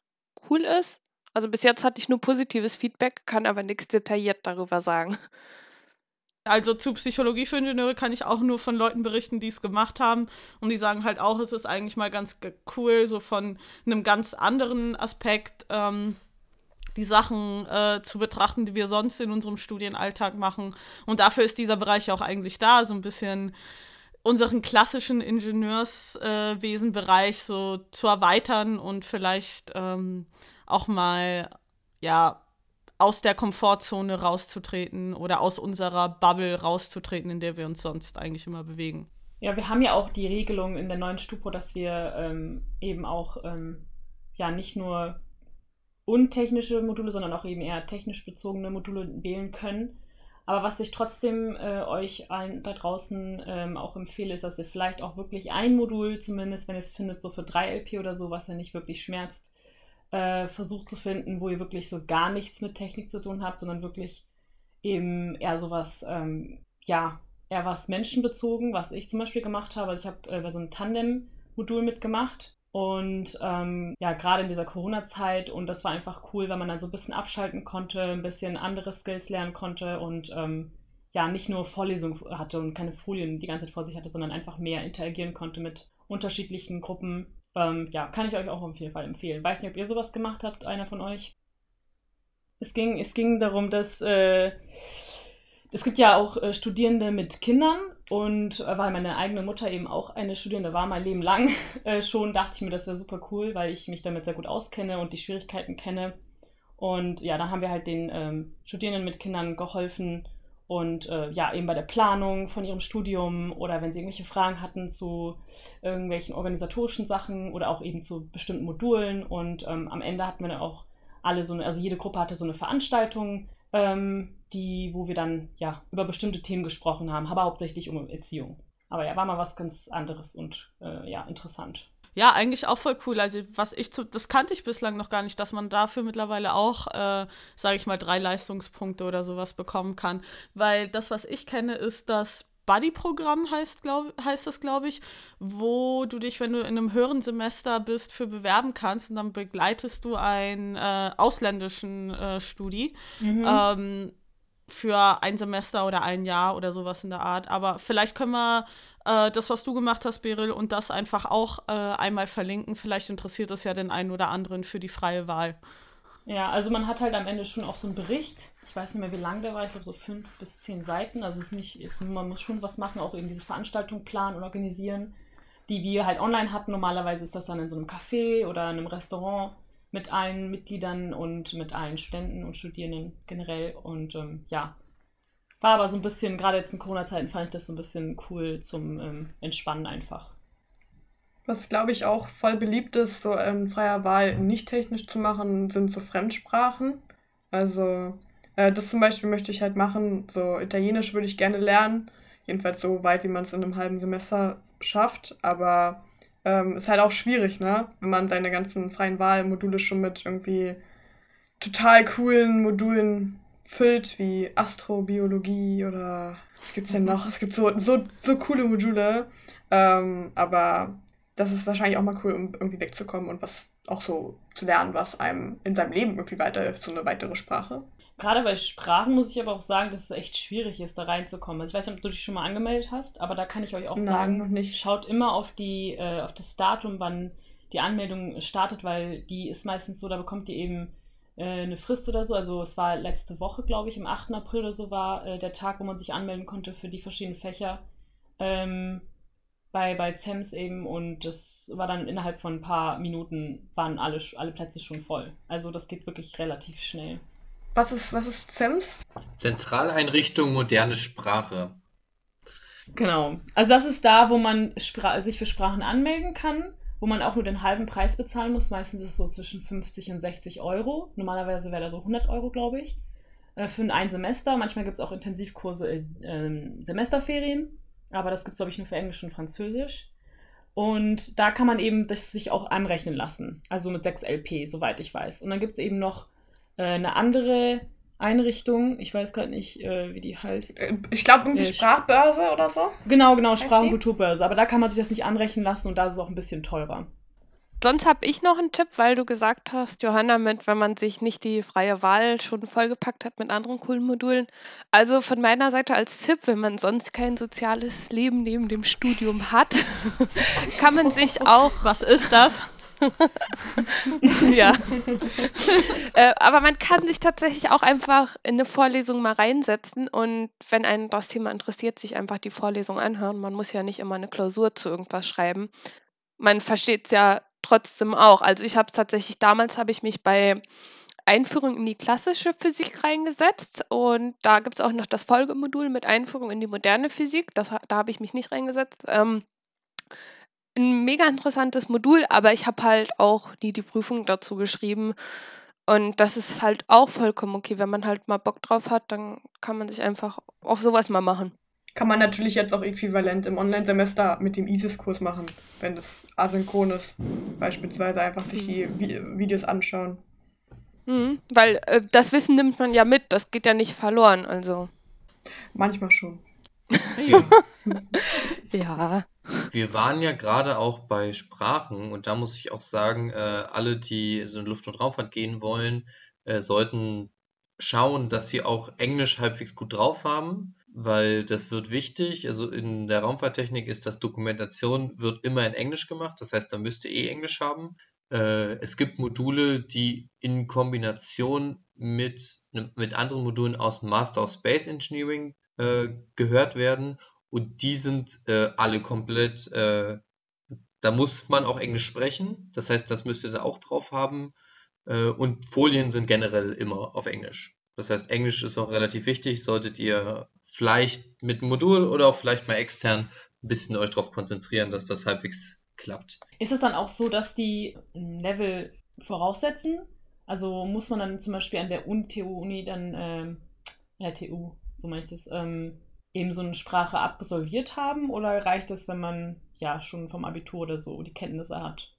cool ist? Also bis jetzt hatte ich nur positives Feedback, kann aber nichts detailliert darüber sagen. Also zu Psychologie für Ingenieure kann ich auch nur von Leuten berichten, die es gemacht haben. Und die sagen halt auch, es ist eigentlich mal ganz cool, so von einem ganz anderen Aspekt ähm, die Sachen äh, zu betrachten, die wir sonst in unserem Studienalltag machen. Und dafür ist dieser Bereich auch eigentlich da, so ein bisschen unseren klassischen Ingenieurswesenbereich äh, so zu erweitern und vielleicht ähm, auch mal ja aus der Komfortzone rauszutreten oder aus unserer Bubble rauszutreten, in der wir uns sonst eigentlich immer bewegen. Ja, wir haben ja auch die Regelung in der neuen Stupo, dass wir ähm, eben auch ähm, ja nicht nur untechnische Module, sondern auch eben eher technisch bezogene Module wählen können. Aber was ich trotzdem äh, euch allen da draußen ähm, auch empfehle, ist, dass ihr vielleicht auch wirklich ein Modul, zumindest wenn ihr es findet, so für 3 LP oder so, was ja nicht wirklich schmerzt, äh, versucht zu finden, wo ihr wirklich so gar nichts mit Technik zu tun habt, sondern wirklich eben eher sowas, ähm, ja, eher was menschenbezogen, was ich zum Beispiel gemacht habe. Also ich habe äh, so einem Tandem-Modul mitgemacht und ähm, ja, gerade in dieser Corona-Zeit und das war einfach cool, weil man dann so ein bisschen abschalten konnte, ein bisschen andere Skills lernen konnte und ähm, ja, nicht nur Vorlesungen hatte und keine Folien die ganze Zeit vor sich hatte, sondern einfach mehr interagieren konnte mit unterschiedlichen Gruppen ähm, ja, kann ich euch auch auf jeden Fall empfehlen. Weiß nicht, ob ihr sowas gemacht habt, einer von euch. Es ging, es ging darum, dass äh, es gibt ja auch äh, Studierende mit Kindern und äh, weil meine eigene Mutter eben auch eine Studierende war, mein Leben lang äh, schon, dachte ich mir, das wäre super cool, weil ich mich damit sehr gut auskenne und die Schwierigkeiten kenne. Und ja, dann haben wir halt den ähm, Studierenden mit Kindern geholfen, und äh, ja, eben bei der Planung von ihrem Studium oder wenn sie irgendwelche Fragen hatten zu irgendwelchen organisatorischen Sachen oder auch eben zu bestimmten Modulen. Und ähm, am Ende hatten wir dann auch alle so eine, also jede Gruppe hatte so eine Veranstaltung, ähm, die, wo wir dann ja über bestimmte Themen gesprochen haben, aber hauptsächlich um Erziehung. Aber ja, war mal was ganz anderes und äh, ja, interessant. Ja, eigentlich auch voll cool. Also, was ich zu, das kannte ich bislang noch gar nicht, dass man dafür mittlerweile auch, äh, sage ich mal, drei Leistungspunkte oder sowas bekommen kann. Weil das, was ich kenne, ist das Buddy-Programm heißt, glaub, heißt das, glaube ich, wo du dich, wenn du in einem höheren Semester bist, für bewerben kannst und dann begleitest du einen äh, ausländischen äh, Studi. Mhm. Ähm, für ein Semester oder ein Jahr oder sowas in der Art. Aber vielleicht können wir äh, das, was du gemacht hast, Beryl, und das einfach auch äh, einmal verlinken. Vielleicht interessiert es ja den einen oder anderen für die freie Wahl. Ja, also man hat halt am Ende schon auch so einen Bericht. Ich weiß nicht mehr, wie lang der war. Ich glaube so fünf bis zehn Seiten. Also es ist nicht, ist, man muss schon was machen, auch eben diese Veranstaltung planen und organisieren, die wir halt online hatten. Normalerweise ist das dann in so einem Café oder in einem Restaurant mit allen Mitgliedern und mit allen Studenten und Studierenden generell. Und ähm, ja, war aber so ein bisschen, gerade jetzt in Corona-Zeiten fand ich das so ein bisschen cool zum ähm, Entspannen einfach. Was, glaube ich, auch voll beliebt ist, so in freier Wahl nicht technisch zu machen, sind so Fremdsprachen. Also, äh, das zum Beispiel möchte ich halt machen. So, Italienisch würde ich gerne lernen. Jedenfalls so weit, wie man es in einem halben Semester schafft. Aber ähm, ist halt auch schwierig, ne? Wenn man seine ganzen freien Wahlmodule schon mit irgendwie total coolen Modulen füllt, wie Astrobiologie oder was gibt's denn noch? Es gibt so, so, so coole Module. Ähm, aber das ist wahrscheinlich auch mal cool, um irgendwie wegzukommen und was auch so zu lernen, was einem in seinem Leben irgendwie weiterhilft, so eine weitere Sprache. Gerade bei Sprachen muss ich aber auch sagen, dass es echt schwierig ist, da reinzukommen. Also ich weiß nicht, ob du dich schon mal angemeldet hast, aber da kann ich euch auch Nein, sagen, noch nicht. schaut immer auf, die, äh, auf das Datum, wann die Anmeldung startet, weil die ist meistens so, da bekommt ihr eben äh, eine Frist oder so. Also es war letzte Woche, glaube ich, am 8. April oder so war äh, der Tag, wo man sich anmelden konnte für die verschiedenen Fächer. Ähm, bei, bei ZEMS eben und das war dann innerhalb von ein paar Minuten waren alle, alle Plätze schon voll. Also das geht wirklich relativ schnell. Was ist, was ist ZEMS? Zentraleinrichtung moderne Sprache. Genau. Also das ist da, wo man Spra sich für Sprachen anmelden kann, wo man auch nur den halben Preis bezahlen muss. Meistens ist es so zwischen 50 und 60 Euro. Normalerweise wäre da so 100 Euro, glaube ich. äh, für ein Semester. Manchmal gibt es auch Intensivkurse in ähm, Semesterferien, aber das gibt es, glaube ich, nur für Englisch und Französisch. Und da kann man eben das sich auch anrechnen lassen. Also mit 6 LP, soweit ich weiß. Und dann gibt es eben noch äh, eine andere Einrichtung, ich weiß gerade nicht, äh, wie die heißt. Äh, Ich glaube irgendwie Äh, Sprachbörse oder so. Genau, genau, Sprach- und die? Kulturbörse. Aber da kann man sich das nicht anrechnen lassen und da ist es auch ein bisschen teurer. Sonst habe ich noch einen Tipp, weil du gesagt hast, Johanna, mit, wenn man sich nicht die freie Wahl schon vollgepackt hat mit anderen coolen Modulen. Also von meiner Seite als Tipp, wenn man sonst kein soziales Leben neben dem Studium hat, kann man sich auch Was ist das? ja. äh, aber man kann sich tatsächlich auch einfach in eine Vorlesung mal reinsetzen und wenn einen das Thema interessiert, sich einfach die Vorlesung anhören. Man muss ja nicht immer eine Klausur zu irgendwas schreiben. Man versteht es ja trotzdem auch. Also ich habe es tatsächlich, damals habe ich mich bei Einführung in die klassische Physik reingesetzt und da gibt es auch noch das Folgemodul mit Einführung in die moderne Physik. Das, da habe ich mich nicht reingesetzt. Ähm, ein mega interessantes Modul, aber ich habe halt auch nie die Prüfung dazu geschrieben. Und das ist halt auch vollkommen okay. Wenn man halt mal Bock drauf hat, dann kann man sich einfach auf sowas mal machen. Kann man natürlich jetzt auch äquivalent im Online-Semester mit dem ISIS-Kurs machen, wenn das asynchron ist. Beispielsweise einfach sich die Vi Videos anschauen. Mhm. Weil äh, das Wissen nimmt man ja mit, das geht ja nicht verloren. Also. Manchmal schon. Wir, Ja. wir waren ja gerade auch bei Sprachen und da muss ich auch sagen, äh, alle, die so in Luft- und Raumfahrt gehen wollen, äh, sollten schauen, dass sie auch Englisch halbwegs gut drauf haben, weil das wird wichtig. Also in der Raumfahrttechnik ist das Dokumentation wird immer in Englisch gemacht, das heißt, da müsst ihr eh Englisch haben. Äh, es gibt Module, die in Kombination mit, mit anderen Modulen aus dem Master of Space Engineering äh, gehört werden und die sind äh, alle komplett, äh, da muss man auch Englisch sprechen, das heißt, das müsst ihr da auch drauf haben äh, und Folien sind generell immer auf Englisch. Das heißt, Englisch ist auch relativ wichtig, solltet ihr vielleicht mit Modul oder auch vielleicht mal extern ein bisschen euch darauf konzentrieren, dass das halbwegs klappt. Ist es dann auch so, dass die Level voraussetzen? Also muss man dann zum Beispiel an der Uni, TU-Uni dann, ähm, ja, TU, so meine ich das, ähm, eben so eine Sprache absolviert haben? Oder reicht es, wenn man ja schon vom Abitur oder so die Kenntnisse hat?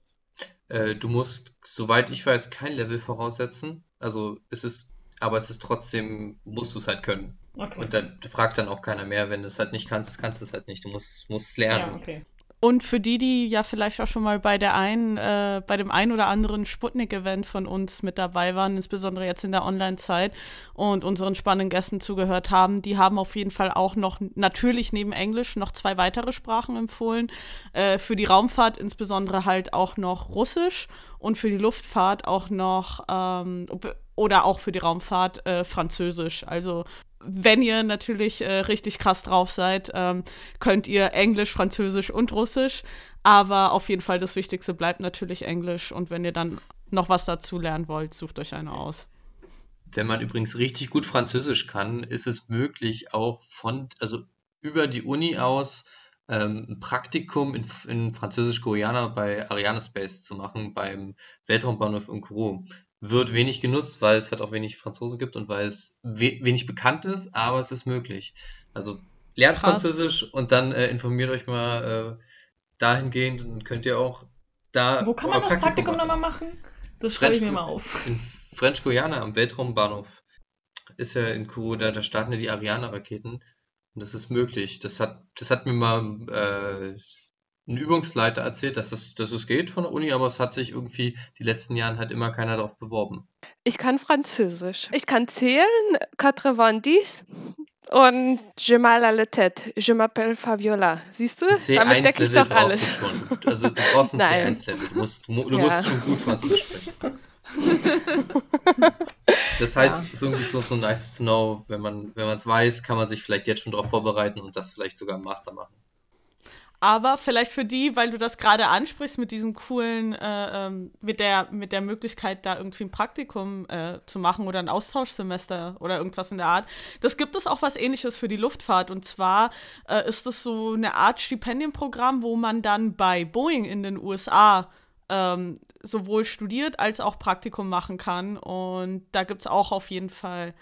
Äh, du musst, soweit ich weiß, kein Level voraussetzen. Also es ist, aber es ist trotzdem, musst du es halt können. Okay. Und dann fragt dann auch keiner mehr, wenn du es halt nicht kannst, kannst du es halt nicht. Du musst, musst es lernen. ja, okay. Und für die, die ja vielleicht auch schon mal bei der einen, äh, bei dem ein oder anderen Sputnik-Event von uns mit dabei waren, insbesondere jetzt in der Online-Zeit und unseren spannenden Gästen zugehört haben, die haben auf jeden Fall auch noch natürlich neben Englisch noch zwei weitere Sprachen empfohlen. Äh, für die Raumfahrt insbesondere halt auch noch Russisch und für die Luftfahrt auch noch ähm, oder auch für die Raumfahrt äh, Französisch. Also wenn ihr natürlich äh, richtig krass drauf seid, ähm, könnt ihr Englisch, Französisch und Russisch. Aber auf jeden Fall das Wichtigste bleibt natürlich Englisch. Und wenn ihr dann noch was dazu lernen wollt, sucht euch eine aus. Wenn man übrigens richtig gut Französisch kann, ist es möglich, auch von, also über die Uni aus ähm, ein Praktikum in, in Französisch-Guyana bei Ariane Space zu machen, beim Weltraumbahnhof in Kourou. Wird wenig genutzt, weil es halt auch wenig Franzose gibt und weil es we wenig bekannt ist, aber es ist möglich. Also lernt Krass. Französisch und dann äh, informiert euch mal äh, dahingehend und könnt ihr auch da Wo kann man das Praktikum nochmal machen? Das schreibe ich mir mal auf. In French Guiana am Weltraumbahnhof ist ja in Kourou, da, da starten ja die Ariane-Raketen und das ist möglich. Das hat, das hat mir mal äh, ein Übungsleiter erzählt, dass es, dass es geht von der Uni, aber es hat sich irgendwie die letzten Jahren halt immer keiner darauf beworben. Ich kann Französisch. Ich kann zählen, 90 und Je mal à la tête. Je m'appelle Fabiola. Siehst du? Damit decke ich C1-Level doch alles. du. Also du brauchst ein Nein. C1-Level. Du musst, du, du Ja. musst schon gut Französisch sprechen. Das ist halt Ja. so irgendwie so, so nice to know. Wenn man wenn man es weiß, kann man sich vielleicht jetzt schon darauf vorbereiten und das vielleicht sogar im Master machen. Aber vielleicht für die, weil du das gerade ansprichst mit diesem coolen, äh, ähm, mit, der, mit der Möglichkeit, da irgendwie ein Praktikum äh, zu machen oder ein Austauschsemester oder irgendwas in der Art. Das gibt es auch was ähnliches für die Luftfahrt. Und zwar äh, ist es so eine Art Stipendienprogramm, wo man dann bei Boeing in den USA ähm, sowohl studiert als auch Praktikum machen kann. Und da gibt es auch auf jeden Fall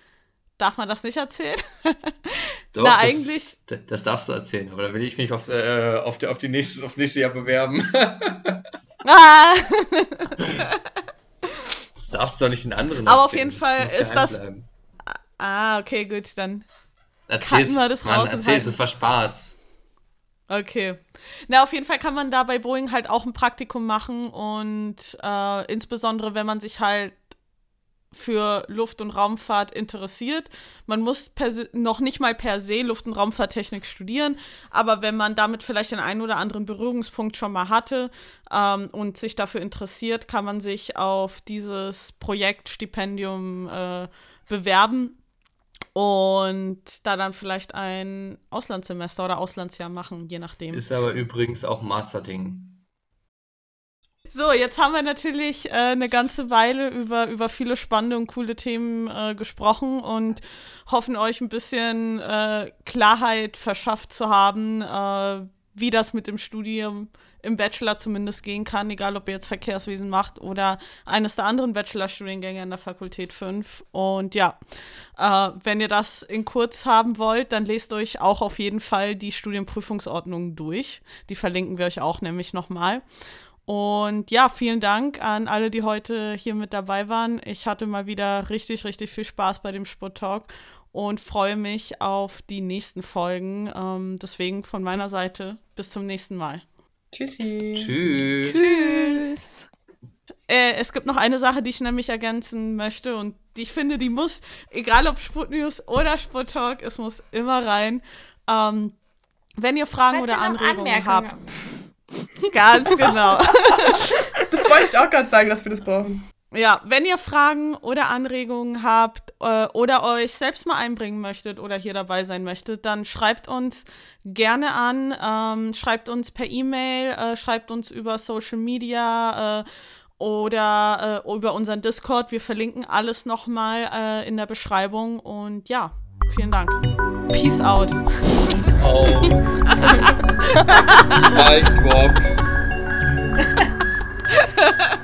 darf man das nicht erzählen? Doch, Na, das, eigentlich. das darfst du erzählen, aber da will ich mich auf, äh, auf, die, auf, die nächstes, auf nächstes Jahr bewerben. Ah! Das darfst du doch nicht den anderen Aber auf erzählen. jeden Fall muss ist das- bleiben. ah, okay, gut, dann. Erzähl's, wir das Mann, raus erzähl's, das war Spaß. Okay. Na, auf jeden Fall kann man da bei Boeing halt auch ein Praktikum machen und äh, insbesondere, wenn man sich halt für Luft- und Raumfahrt interessiert. Man muss noch nicht mal per se Luft- und Raumfahrttechnik studieren, aber wenn man damit vielleicht den einen oder anderen Berührungspunkt schon mal hatte ähm, und sich dafür interessiert, kann man sich auf dieses Projektstipendium äh, bewerben und da dann vielleicht ein Auslandssemester oder Auslandsjahr machen, je nachdem. Ist aber übrigens auch Masterding. So, jetzt haben wir natürlich äh, eine ganze Weile über, über viele spannende und coole Themen äh, gesprochen und hoffen euch ein bisschen äh, Klarheit verschafft zu haben, äh, wie das mit dem Studium im Bachelor zumindest gehen kann, egal ob ihr jetzt Verkehrswesen macht oder eines der anderen Bachelorstudiengänge an der Fakultät 5. Und ja, äh, wenn ihr das in kurz haben wollt, dann lest euch auch auf jeden Fall die Studienprüfungsordnungen durch. Die verlinken wir euch auch nämlich nochmal. Und ja, vielen Dank an alle, die heute hier mit dabei waren. Ich hatte mal wieder richtig, richtig viel Spaß bei dem Sport Talk und freue mich auf die nächsten Folgen. Ähm, deswegen von meiner Seite bis zum nächsten Mal. Tschüssi. Tschüss. Tschüss. Äh, es gibt noch eine Sache, die ich nämlich ergänzen möchte und die ich finde, die muss, egal ob Sputnews oder Sputtalk, es muss immer rein. Ähm, wenn ihr Fragen oder Anregungen habt, ganz genau. Das wollte ich auch gerade sagen, dass wir das brauchen. Ja, wenn ihr Fragen oder Anregungen habt äh, oder euch selbst mal einbringen möchtet oder hier dabei sein möchtet, dann schreibt uns gerne an, ähm, schreibt uns per E-Mail, äh, schreibt uns über Social Media äh, oder äh, über unseren Discord. Wir verlinken alles nochmal äh, in der Beschreibung und ja, Vielen Dank. Peace out. Oh. mein Gott.